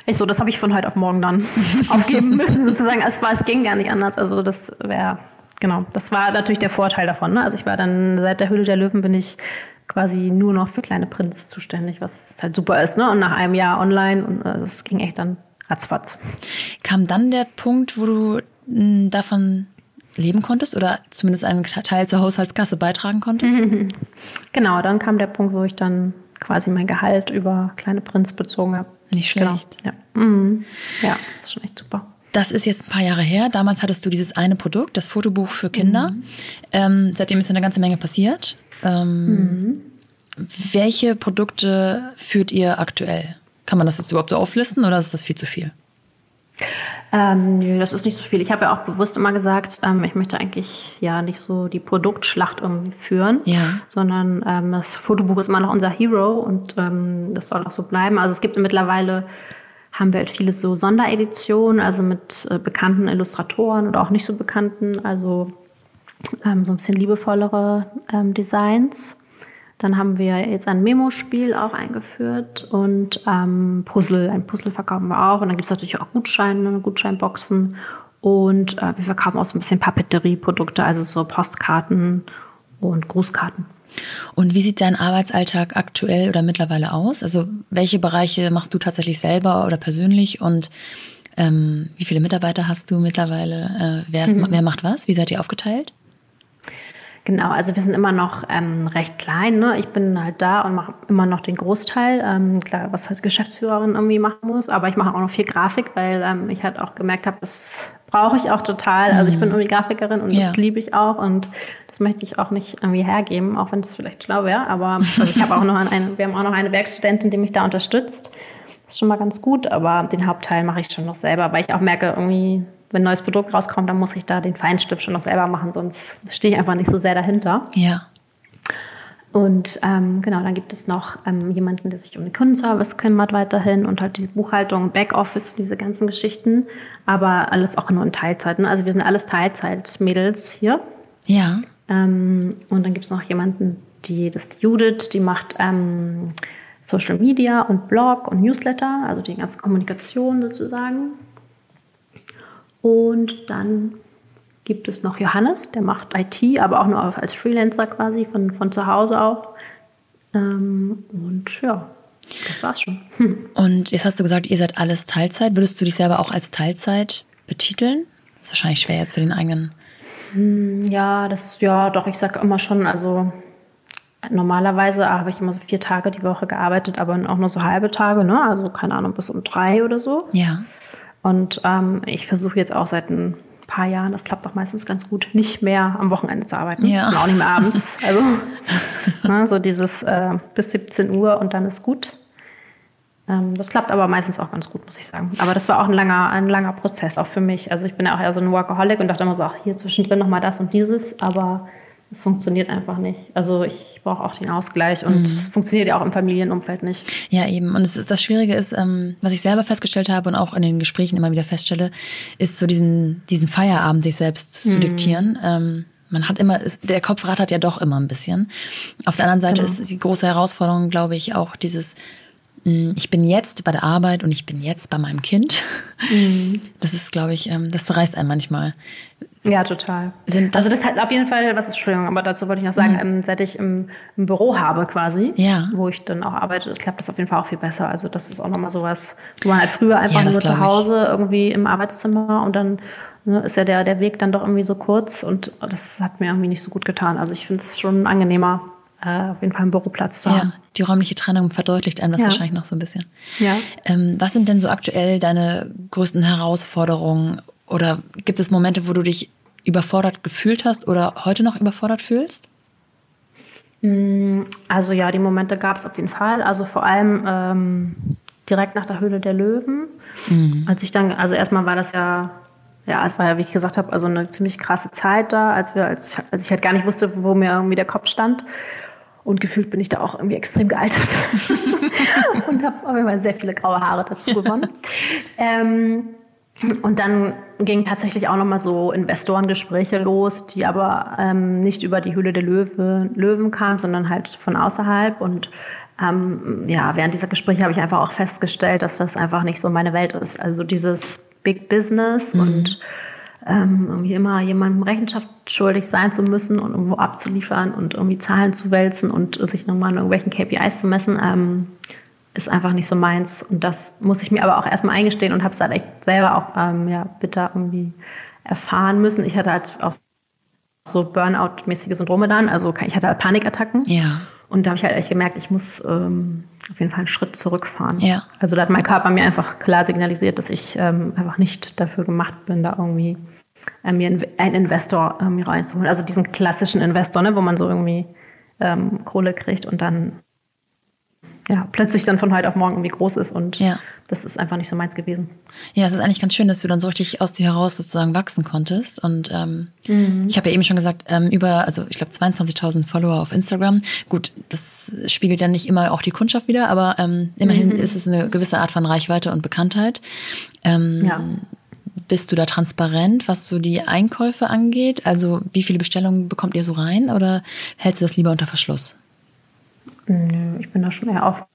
Ich so, das habe ich von heute auf morgen dann aufgeben müssen, sozusagen. Es, war, es ging gar nicht anders. Also das wäre, genau, das war natürlich der Vorteil davon. Ne? Also ich war dann seit der Hülle der Löwen bin ich quasi nur noch für kleine Prints zuständig, was halt super ist. Ne? Und nach einem Jahr online, und äh, das ging echt dann ratzfatz. Kam dann der Punkt, wo du hm, davon leben konntest oder zumindest einen Teil zur Haushaltskasse beitragen konntest? Genau, dann kam der Punkt, wo ich dann quasi mein Gehalt über kleine Prints bezogen habe. Nicht genau. schlecht. Genau. Ja. Mhm. ja, das ist schon echt super. Das ist jetzt ein paar Jahre her. Damals hattest du dieses eine Produkt, das Fotobuch für Kinder. Mhm. Ähm, seitdem ist eine ganze Menge passiert. Ähm, mhm. Welche Produkte führt ihr aktuell? Kann man das jetzt überhaupt so auflisten oder ist das viel zu viel? Ähm, nö, das ist nicht so viel. Ich habe ja auch bewusst immer gesagt, ähm, ich möchte eigentlich ja nicht so die Produktschlacht irgendwie führen, ja. sondern ähm, das Fotobuch ist immer noch unser Hero und ähm, das soll auch so bleiben. Also es gibt mittlerweile haben wir halt viele so Sondereditionen, also mit äh, bekannten Illustratoren oder auch nicht so bekannten, also ähm, so ein bisschen liebevollere ähm, Designs. Dann haben wir jetzt ein Memo-Spiel auch eingeführt und ähm, Puzzle, ein Puzzle verkaufen wir auch. Und dann gibt es natürlich auch Gutscheine, Gutscheinboxen. Und äh, wir verkaufen auch so ein bisschen Papeterie-Produkte, also so Postkarten und Grußkarten. Und wie sieht dein Arbeitsalltag aktuell oder mittlerweile aus? Also welche Bereiche machst du tatsächlich selber oder persönlich und ähm, wie viele Mitarbeiter hast du mittlerweile? Äh, wer, ist, mhm. wer macht was? Wie seid ihr aufgeteilt? Genau, also wir sind immer noch ähm, recht klein. Ne? Ich bin halt da und mache immer noch den Großteil. Ähm, klar, was halt Geschäftsführerin irgendwie machen muss, aber ich mache auch noch viel Grafik, weil ähm, ich halt auch gemerkt habe, das brauche ich auch total. Also ich bin mhm. irgendwie Grafikerin und ja. das liebe ich auch und das möchte ich auch nicht irgendwie hergeben, auch wenn es vielleicht schlau wäre. Aber also ich habe auch noch eine, wir haben auch noch eine Werkstudentin, die mich da unterstützt. Das ist schon mal ganz gut, aber den Hauptteil mache ich schon noch selber, weil ich auch merke, irgendwie wenn ein neues Produkt rauskommt, dann muss ich da den Feinstift schon noch selber machen, sonst stehe ich einfach nicht so sehr dahinter. Ja. Und ähm, genau, dann gibt es noch ähm, jemanden, der sich um den Kundenservice kümmert weiterhin und halt die Buchhaltung, Backoffice, diese ganzen Geschichten. Aber alles auch nur in Teilzeit. Ne? Also wir sind alles Teilzeit-Mädels hier. Ja. Ähm, und dann gibt es noch jemanden, die, das ist Judith, die macht ähm, Social Media und Blog und Newsletter, also die ganze Kommunikation sozusagen. Und dann gibt es noch Johannes, der macht IT, aber auch nur als Freelancer quasi, von, von zu Hause auch. Ähm, und ja, das war's schon. Hm. Und jetzt hast du gesagt, ihr seid alles Teilzeit. Würdest du dich selber auch als Teilzeit betiteln? Das ist wahrscheinlich schwer jetzt für den eigenen. Hm, ja, das, ja, doch, ich sage immer schon, also normalerweise habe ich immer so vier Tage die Woche gearbeitet, aber auch nur so halbe Tage, ne? Also keine Ahnung, bis um drei oder so. Ja. Und ähm, ich versuche jetzt auch seit ein paar Jahren, das klappt auch meistens ganz gut, nicht mehr am Wochenende zu arbeiten. Ja. Und auch nicht mehr abends. Also ne, so dieses äh, bis 17 Uhr und dann ist gut. Ähm, das klappt aber meistens auch ganz gut, muss ich sagen. Aber das war auch ein langer, ein langer Prozess, auch für mich. Also ich bin ja auch eher so ein Workaholic und dachte immer so, ach, hier zwischendrin nochmal das und dieses, aber es funktioniert einfach nicht. Also ich brauche auch den Ausgleich und mhm. es funktioniert ja auch im Familienumfeld nicht. Ja, eben. Und ist, das Schwierige ist, ähm, was ich selber festgestellt habe und auch in den Gesprächen immer wieder feststelle, ist so diesen, diesen Feierabend sich selbst mhm. zu diktieren. Ähm, man hat immer, ist, der Kopf rattert ja doch immer ein bisschen. Auf der anderen Seite genau. ist die große Herausforderung, glaube ich, auch dieses, mm, ich bin jetzt bei der Arbeit und ich bin jetzt bei meinem Kind. Mhm. Das ist, glaube ich, ähm, das reißt einen manchmal. Ja, total. Sind das also das hat auf jeden Fall, was Entschuldigung, aber dazu wollte ich noch sagen, mhm. ähm, seit ich im, im, Büro habe quasi, ja. wo ich dann auch arbeite, klappt das auf jeden Fall auch viel besser. Also das ist auch nochmal sowas, wo man halt früher einfach ja, nur zu Hause ich. irgendwie im Arbeitszimmer und dann ne, ist ja der, der Weg dann doch irgendwie so kurz und das hat mir irgendwie nicht so gut getan. Also ich finde es schon angenehmer, äh, auf jeden Fall einen Büroplatz zu haben. Ja, die räumliche Trennung verdeutlicht einem das ja. wahrscheinlich noch so ein bisschen. Ja. Ähm, was sind denn so aktuell deine größten Herausforderungen oder gibt es Momente, wo du dich überfordert gefühlt hast oder heute noch überfordert fühlst? Mm, also ja, die Momente gab es auf jeden Fall. Also vor allem ähm, direkt nach der Höhle der Löwen. Mhm. Als ich dann, also erstmal war das ja, ja, es war ja, wie ich gesagt habe, also eine ziemlich krasse Zeit da, als wir, als, als ich halt gar nicht wusste, wo mir irgendwie der Kopf stand. Und gefühlt bin ich da auch irgendwie extrem gealtert und habe auf jeden Fall sehr viele graue Haare dazu gewonnen. ähm, und dann gingen tatsächlich auch nochmal so Investorengespräche los, die aber ähm, nicht über die Höhle der Löwe, Löwen kamen, sondern halt von außerhalb. Und ähm, ja, während dieser Gespräche habe ich einfach auch festgestellt, dass das einfach nicht so meine Welt ist. Also dieses Big Business mhm. und ähm, irgendwie immer jemandem Rechenschaft schuldig sein zu müssen und irgendwo abzuliefern und irgendwie Zahlen zu wälzen und sich nochmal an irgendwelchen KPIs zu messen. Ähm, ist einfach nicht so meins. Und das muss ich mir aber auch erstmal eingestehen und habe es halt echt selber auch ähm, ja, bitter irgendwie erfahren müssen. Ich hatte halt auch so Burnout-mäßige Syndrome dann, also ich hatte halt Panikattacken. Ja. Und da habe ich halt echt gemerkt, ich muss ähm, auf jeden Fall einen Schritt zurückfahren. Ja. Also da hat mein Körper mir einfach klar signalisiert, dass ich ähm, einfach nicht dafür gemacht bin, da irgendwie äh, mir einen Investor äh, mir reinzuholen. Also diesen klassischen Investor, ne, wo man so irgendwie ähm, Kohle kriegt und dann ja, plötzlich dann von heute auf morgen irgendwie groß ist und Ja. das ist einfach nicht so meins gewesen. Ja, es ist eigentlich ganz schön, dass du dann so richtig aus dir heraus sozusagen wachsen konntest. Und ähm, ich habe ja eben schon gesagt, ähm, über, also ich glaube 22.000 Follower auf Instagram. Gut, das spiegelt ja nicht immer auch die Kundschaft wieder, aber ähm, immerhin ist es eine gewisse Art von Reichweite und Bekanntheit. Ähm, Ja. Bist du da transparent, was so die Einkäufe angeht? Also wie viele Bestellungen bekommt ihr so rein oder hältst du das lieber unter Verschluss? Nö, ich bin da schon eher auf.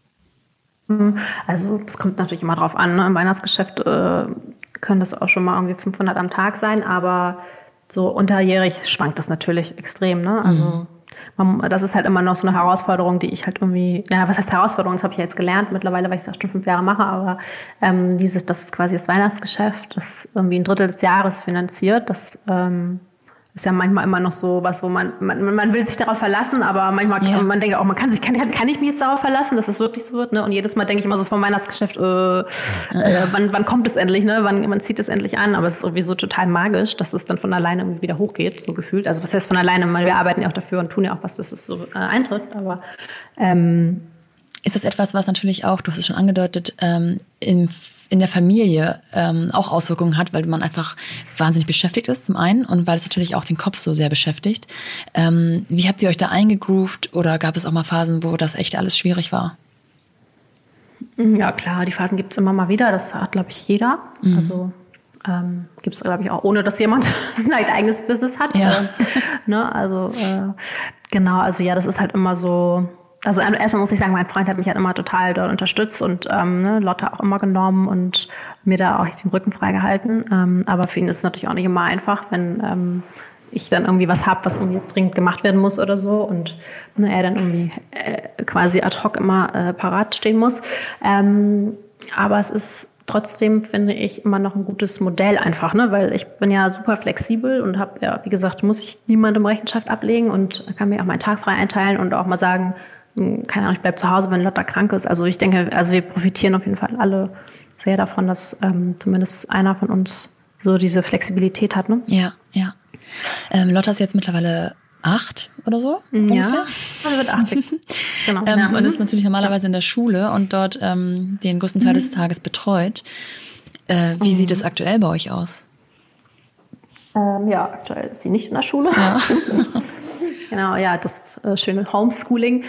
Also es kommt natürlich immer drauf an. Ne? Im Weihnachtsgeschäft äh, können das auch schon mal irgendwie 500 am Tag sein, aber so unterjährig schwankt das natürlich extrem. Ne? Also man, das ist halt immer noch so eine Herausforderung, die ich halt irgendwie, ja, was heißt Herausforderung? Das habe ich ja jetzt gelernt mittlerweile, weil ich es ja schon fünf Jahre mache, aber ähm, dieses, das ist quasi das Weihnachtsgeschäft, das irgendwie ein Drittel des Jahres finanziert, das ähm, ist ja manchmal immer noch so was, wo man, man, man will sich darauf verlassen, aber manchmal, Ja. man denkt auch, man kann sich, kann, kann ich mich jetzt darauf verlassen, dass es wirklich so wird, ne? Und jedes Mal denke ich immer so vom Weihnachtsgeschäft, äh, äh, wann, wann kommt es endlich, ne? Wann, man zieht es endlich an, aber es ist sowieso total magisch, dass es dann von alleine irgendwie wieder hochgeht, so gefühlt. Also was heißt von alleine? Wir arbeiten ja auch dafür und tun ja auch was, dass es so äh, eintritt, aber ähm, Ist das etwas, was natürlich auch, du hast es schon angedeutet, ähm, in, in der Familie ähm, auch Auswirkungen hat, weil man einfach wahnsinnig beschäftigt ist zum einen und weil es natürlich auch den Kopf so sehr beschäftigt. Ähm, wie habt ihr euch da eingegroovt oder gab es auch mal Phasen, wo das echt alles schwierig war? Ja, klar, die Phasen gibt es immer mal wieder. Das hat, glaube ich, jeder. Also ähm, gibt es, glaube ich, auch, ohne dass jemand sein eigenes Business hat. Ja. Äh, ne? Also äh, genau, also ja, das ist halt immer so. Also erstmal muss ich sagen, mein Freund hat mich halt immer total dort unterstützt und ähm, ne, Lotte auch immer genommen und mir da auch den Rücken freigehalten. Ähm, aber für ihn ist es natürlich auch nicht immer einfach, wenn ähm, ich dann irgendwie was habe, was irgendwie jetzt dringend gemacht werden muss oder so und ne, er dann irgendwie äh, quasi ad hoc immer äh, parat stehen muss. Ähm, aber es ist trotzdem, finde ich, immer noch ein gutes Modell einfach, ne? weil ich bin ja super flexibel und habe ja, wie gesagt, muss ich niemandem Rechenschaft ablegen und kann mir auch meinen Tag frei einteilen und auch mal sagen, keine Ahnung, ich bleib zu Hause, wenn Lotta krank ist. Also ich denke, also wir profitieren auf jeden Fall alle sehr davon, dass ähm, zumindest einer von uns so diese Flexibilität hat. Ne? Ja, ja. Ähm, Lotta ist jetzt mittlerweile acht oder so ungefähr. Also wird 80. genau. Ähm, ja. Und ist natürlich normalerweise in der Schule und dort ähm, den größten Teil des Tages betreut. Äh, wie sieht es aktuell bei euch aus? Ähm, ja, aktuell ist sie nicht in der Schule. genau, ja, das äh, schöne Homeschooling.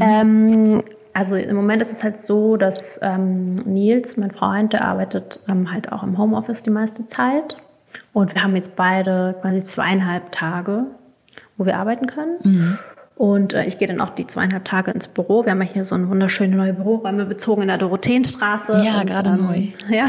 Ähm, also im Moment ist es halt so, dass ähm, Nils, mein Freund, der arbeitet ähm, halt auch im Homeoffice die meiste Zeit. Und wir haben jetzt beide quasi zweieinhalb Tage, wo wir arbeiten können. Und äh, ich gehe dann auch die zweieinhalb Tage ins Büro. Wir haben ja hier so eine wunderschöne neue Büroräume bezogen in der Dorotheenstraße. Ja, Und, gerade neu. Ja,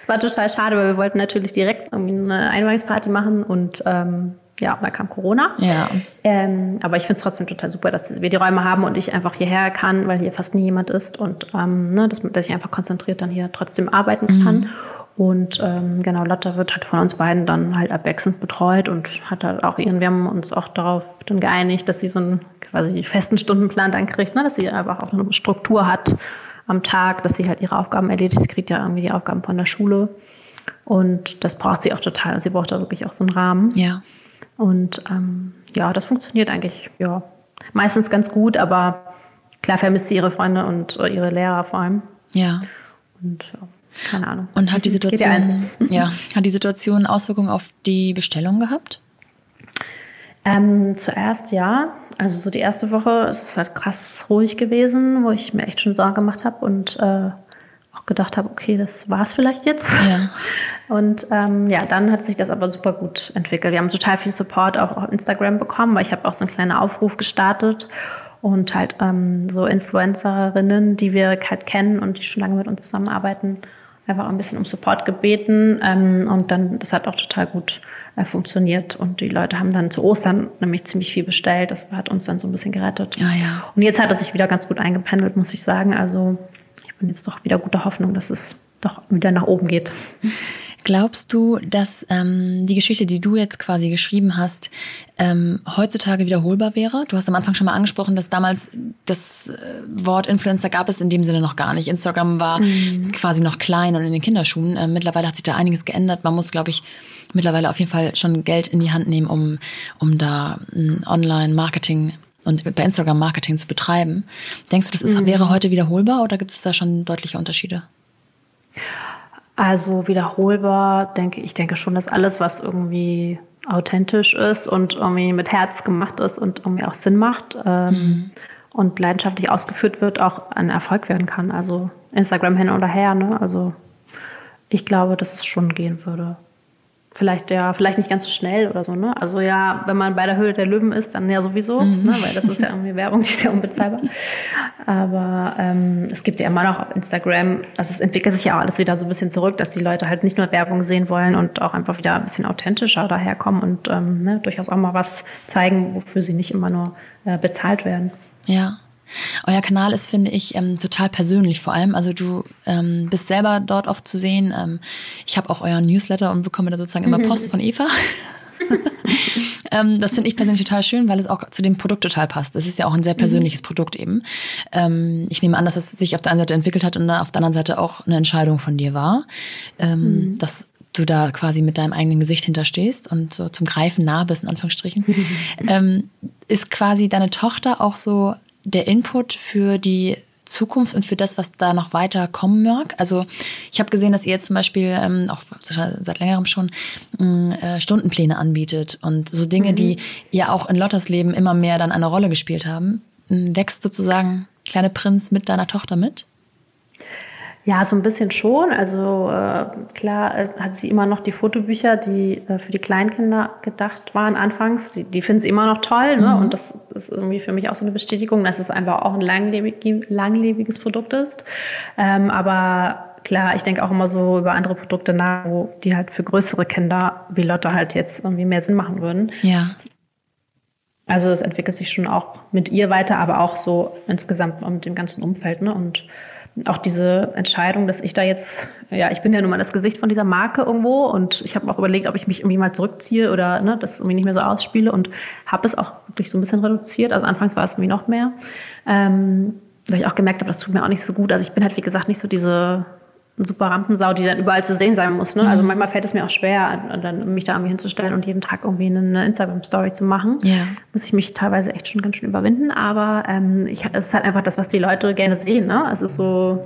es war total schade, weil wir wollten natürlich direkt irgendwie eine Einweihungsparty machen und ähm, ja, da kam Corona. Ja. Ähm, aber ich finde es trotzdem total super, dass wir die Räume haben und ich einfach hierher kann, weil hier fast nie jemand ist und ähm, ne, dass, dass ich einfach konzentriert dann hier trotzdem arbeiten kann. Und ähm, genau, Lotta wird halt von uns beiden dann halt abwechselnd betreut und hat halt auch ihren, wir haben uns auch darauf dann geeinigt, dass sie so einen quasi festen Stundenplan dann kriegt, ne, dass sie einfach auch eine Struktur hat am Tag, dass sie halt ihre Aufgaben erledigt. Sie kriegt ja irgendwie die Aufgaben von der Schule. Und das braucht sie auch total. Also sie braucht da wirklich auch so einen Rahmen. Ja. Und ähm, ja, das funktioniert eigentlich ja meistens ganz gut, aber klar vermisst sie ihre Freunde und äh, ihre Lehrer vor allem. Ja. Und ja, keine Ahnung. Und hat die? Situation, ja, hat die Situation Auswirkungen auf die Bestellung gehabt? Ähm, zuerst ja. Also so die erste Woche ist es halt krass ruhig gewesen, wo ich mir echt schon Sorgen gemacht habe und äh, gedacht habe, okay, das war's vielleicht jetzt. Ja. Und ähm, ja, dann hat sich das aber super gut entwickelt. Wir haben total viel Support auch auf Instagram bekommen, weil ich habe auch so einen kleinen Aufruf gestartet und halt ähm, so Influencerinnen, die wir halt kennen und die schon lange mit uns zusammenarbeiten, einfach ein bisschen um Support gebeten. Ähm, und dann, das hat auch total gut äh, funktioniert. Und die Leute haben dann zu Ostern nämlich ziemlich viel bestellt. Das hat uns dann so ein bisschen gerettet. Ja, ja. Und jetzt hat es sich wieder ganz gut eingependelt, muss ich sagen. Also bin jetzt doch wieder guter Hoffnung, dass es doch wieder nach oben geht. Glaubst du, dass ähm, die Geschichte, die du jetzt quasi geschrieben hast, ähm, heutzutage wiederholbar wäre? Du hast am Anfang schon mal angesprochen, dass damals das äh, Wort Influencer gab es in dem Sinne noch gar nicht. Instagram war mhm. quasi noch klein und in den Kinderschuhen. Ähm, mittlerweile hat sich da einiges geändert. Man muss, glaube ich, mittlerweile auf jeden Fall schon Geld in die Hand nehmen, um, um da ein Online-Marketing und bei Instagram Marketing zu betreiben. Denkst du, das ist, mhm. wäre heute wiederholbar oder gibt es da schon deutliche Unterschiede? Also wiederholbar denke ich denke schon, dass alles, was irgendwie authentisch ist und irgendwie mit Herz gemacht ist und irgendwie auch Sinn macht ähm, mhm. und leidenschaftlich ausgeführt wird, auch ein Erfolg werden kann. Also Instagram hin oder her. Ne? Also ich glaube, dass es schon gehen würde. Vielleicht ja, vielleicht nicht ganz so schnell oder so, ne? Also ja, wenn man bei der Höhle der Löwen ist, dann ja sowieso, mhm. ne? weil das ist ja irgendwie Werbung, die ist ja unbezahlbar. Aber ähm, es gibt ja immer noch auf Instagram, also es entwickelt sich ja auch alles wieder so ein bisschen zurück, dass die Leute halt nicht nur Werbung sehen wollen und auch einfach wieder ein bisschen authentischer daherkommen und ähm, ne, durchaus auch mal was zeigen, wofür sie nicht immer nur äh, bezahlt werden. Ja. Euer Kanal ist, finde ich, ähm, total persönlich vor allem. Also du ähm, bist selber dort oft zu sehen. Ähm, ich habe auch euren Newsletter und bekomme da sozusagen immer Post von Eva. ähm, das finde ich persönlich total schön, weil es auch zu dem Produkt total passt. Es ist ja auch ein sehr mhm. persönliches mhm. Produkt eben. Ähm, ich nehme an, dass es sich auf der einen Seite entwickelt hat und auf der anderen Seite auch eine Entscheidung von dir war. Ähm, mhm. Dass du da quasi mit deinem eigenen Gesicht hinterstehst und so zum Greifen nah bist, in Anführungsstrichen. ähm, ist quasi deine Tochter auch so der Input für die Zukunft und für das, was da noch weiter kommen mag. Also ich habe gesehen, dass ihr jetzt zum Beispiel ähm, auch seit längerem schon äh, Stundenpläne anbietet und so Dinge, mhm. die ja auch in Lotters Leben immer mehr dann eine Rolle gespielt haben. Wächst sozusagen Kleine Prinz mit deiner Tochter mit? Ja, so ein bisschen schon. Also äh, klar äh, hat sie immer noch die Fotobücher, die äh, für die Kleinkinder gedacht waren anfangs. Die, die finden sie immer noch toll. Ne? Mhm. Und das ist irgendwie für mich auch so eine Bestätigung, dass es einfach auch ein langlebig, langlebiges Produkt ist. Ähm, aber klar, ich denke auch immer so über andere Produkte nach, wo die halt für größere Kinder wie Lotte halt jetzt irgendwie mehr Sinn machen würden. Ja. Also es entwickelt sich schon auch mit ihr weiter, aber auch so insgesamt mit dem ganzen Umfeld. Ne? Und auch diese Entscheidung, dass ich da jetzt, ja, ich bin ja nun mal das Gesicht von dieser Marke irgendwo und ich habe auch überlegt, ob ich mich irgendwie mal zurückziehe oder ne, das irgendwie nicht mehr so ausspiele und habe es auch wirklich so ein bisschen reduziert. Also anfangs war es irgendwie noch mehr, ähm, weil ich auch gemerkt habe, das tut mir auch nicht so gut. Also ich bin halt, wie gesagt, nicht so diese eine super Rampensau, die dann überall zu sehen sein muss. Ne? Also mhm. manchmal fällt es mir auch schwer, dann mich da irgendwie hinzustellen und jeden Tag irgendwie eine Instagram-Story zu machen. Ja. Muss ich mich teilweise echt schon ganz schön überwinden. Aber ähm, ich, es ist halt einfach das, was die Leute gerne sehen. Ne? Es ist so,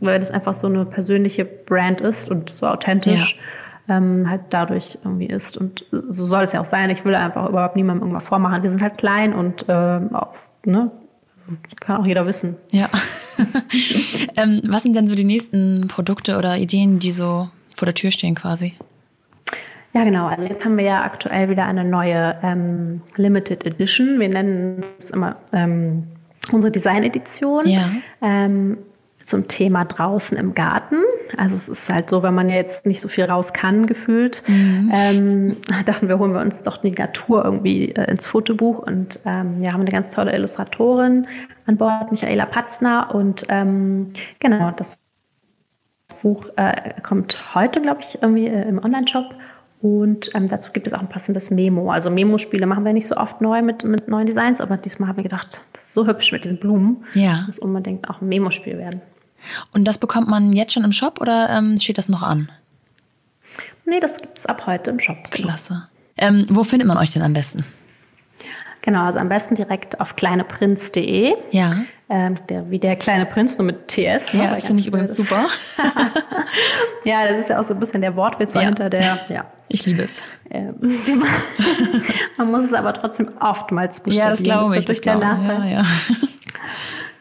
weil das einfach so eine persönliche Brand ist und so authentisch. Ja. Ähm, halt dadurch irgendwie ist. Und so soll es ja auch sein. Ich will einfach überhaupt niemandem irgendwas vormachen. Wir sind halt klein und ähm, auch, ne, kann auch jeder wissen. Ja. ähm, was sind denn so die nächsten Produkte oder Ideen, die so vor der Tür stehen quasi? Ja, genau. Also jetzt haben wir ja aktuell wieder eine neue ähm, Limited Edition. Wir nennen es immer ähm, unsere Design-Edition. Ja. Ähm, zum Thema draußen im Garten. Also es ist halt so, wenn man jetzt nicht so viel raus kann, gefühlt, mhm. ähm, dachten wir, holen wir uns doch die Natur irgendwie äh, ins Fotobuch und ähm, ja, haben eine ganz tolle Illustratorin an Bord, Michaela Patzner und ähm, genau, das Buch äh, kommt heute, glaube ich, irgendwie äh, im Online-Shop und ähm, dazu gibt es auch ein passendes Memo. Also Memo-Spiele machen wir nicht so oft neu mit, mit neuen Designs, aber diesmal haben wir gedacht, das ist so hübsch mit diesen Blumen. Ja. Das muss unbedingt auch ein Memo-Spiel werden. Und das bekommt man jetzt schon im Shop oder ähm, steht das noch an? Nee, das gibt es ab heute im Shop. Klasse. Ähm, wo findet man euch denn am besten? Genau, also am besten direkt auf kleineprinz.de. Ja. Ähm, der, wie der kleine Prinz, nur mit TS. Ne? Ja, das finde ich übrigens super. ja, das ist ja auch so ein bisschen der Wortwitz ja. dahinter, der, ja. Ich liebe es. Ähm, man, man, muss es aber trotzdem oftmals buchstabieren. Ja, das glaube ich. Das ist der Nachteil. Ja, ja.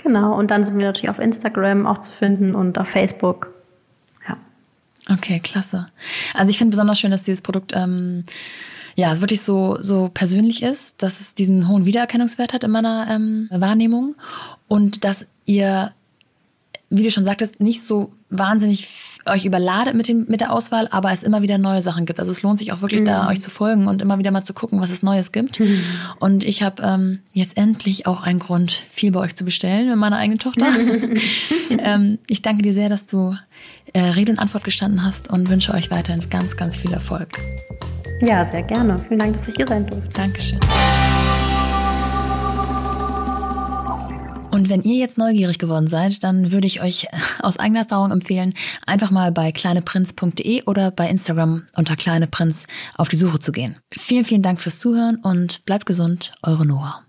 Genau, und dann sind wir natürlich auf Instagram auch zu finden und auf Facebook. Ja. Okay, klasse. Also ich finde besonders schön, dass dieses Produkt ähm, ja wirklich so, so persönlich ist, dass es diesen hohen Wiedererkennungswert hat in meiner ähm, Wahrnehmung und dass ihr wie du schon sagtest, nicht so wahnsinnig euch überladet mit, dem, mit der Auswahl, aber es immer wieder neue Sachen gibt. Also es lohnt sich auch wirklich mhm. da, euch zu folgen und immer wieder mal zu gucken, was es Neues gibt. Mhm. Und ich habe ähm, jetzt endlich auch einen Grund, viel bei euch zu bestellen mit meiner eigenen Tochter. ähm, ich danke dir sehr, dass du äh, Rede und Antwort gestanden hast und wünsche euch weiterhin ganz, ganz viel Erfolg. Ja, sehr gerne. Vielen Dank, dass ich hier sein durfte. Dankeschön. Und wenn ihr jetzt neugierig geworden seid, dann würde ich euch aus eigener Erfahrung empfehlen, einfach mal bei kleineprinz.de oder bei Instagram unter kleineprinz auf die Suche zu gehen. Vielen, vielen Dank fürs Zuhören und bleibt gesund, eure Noah.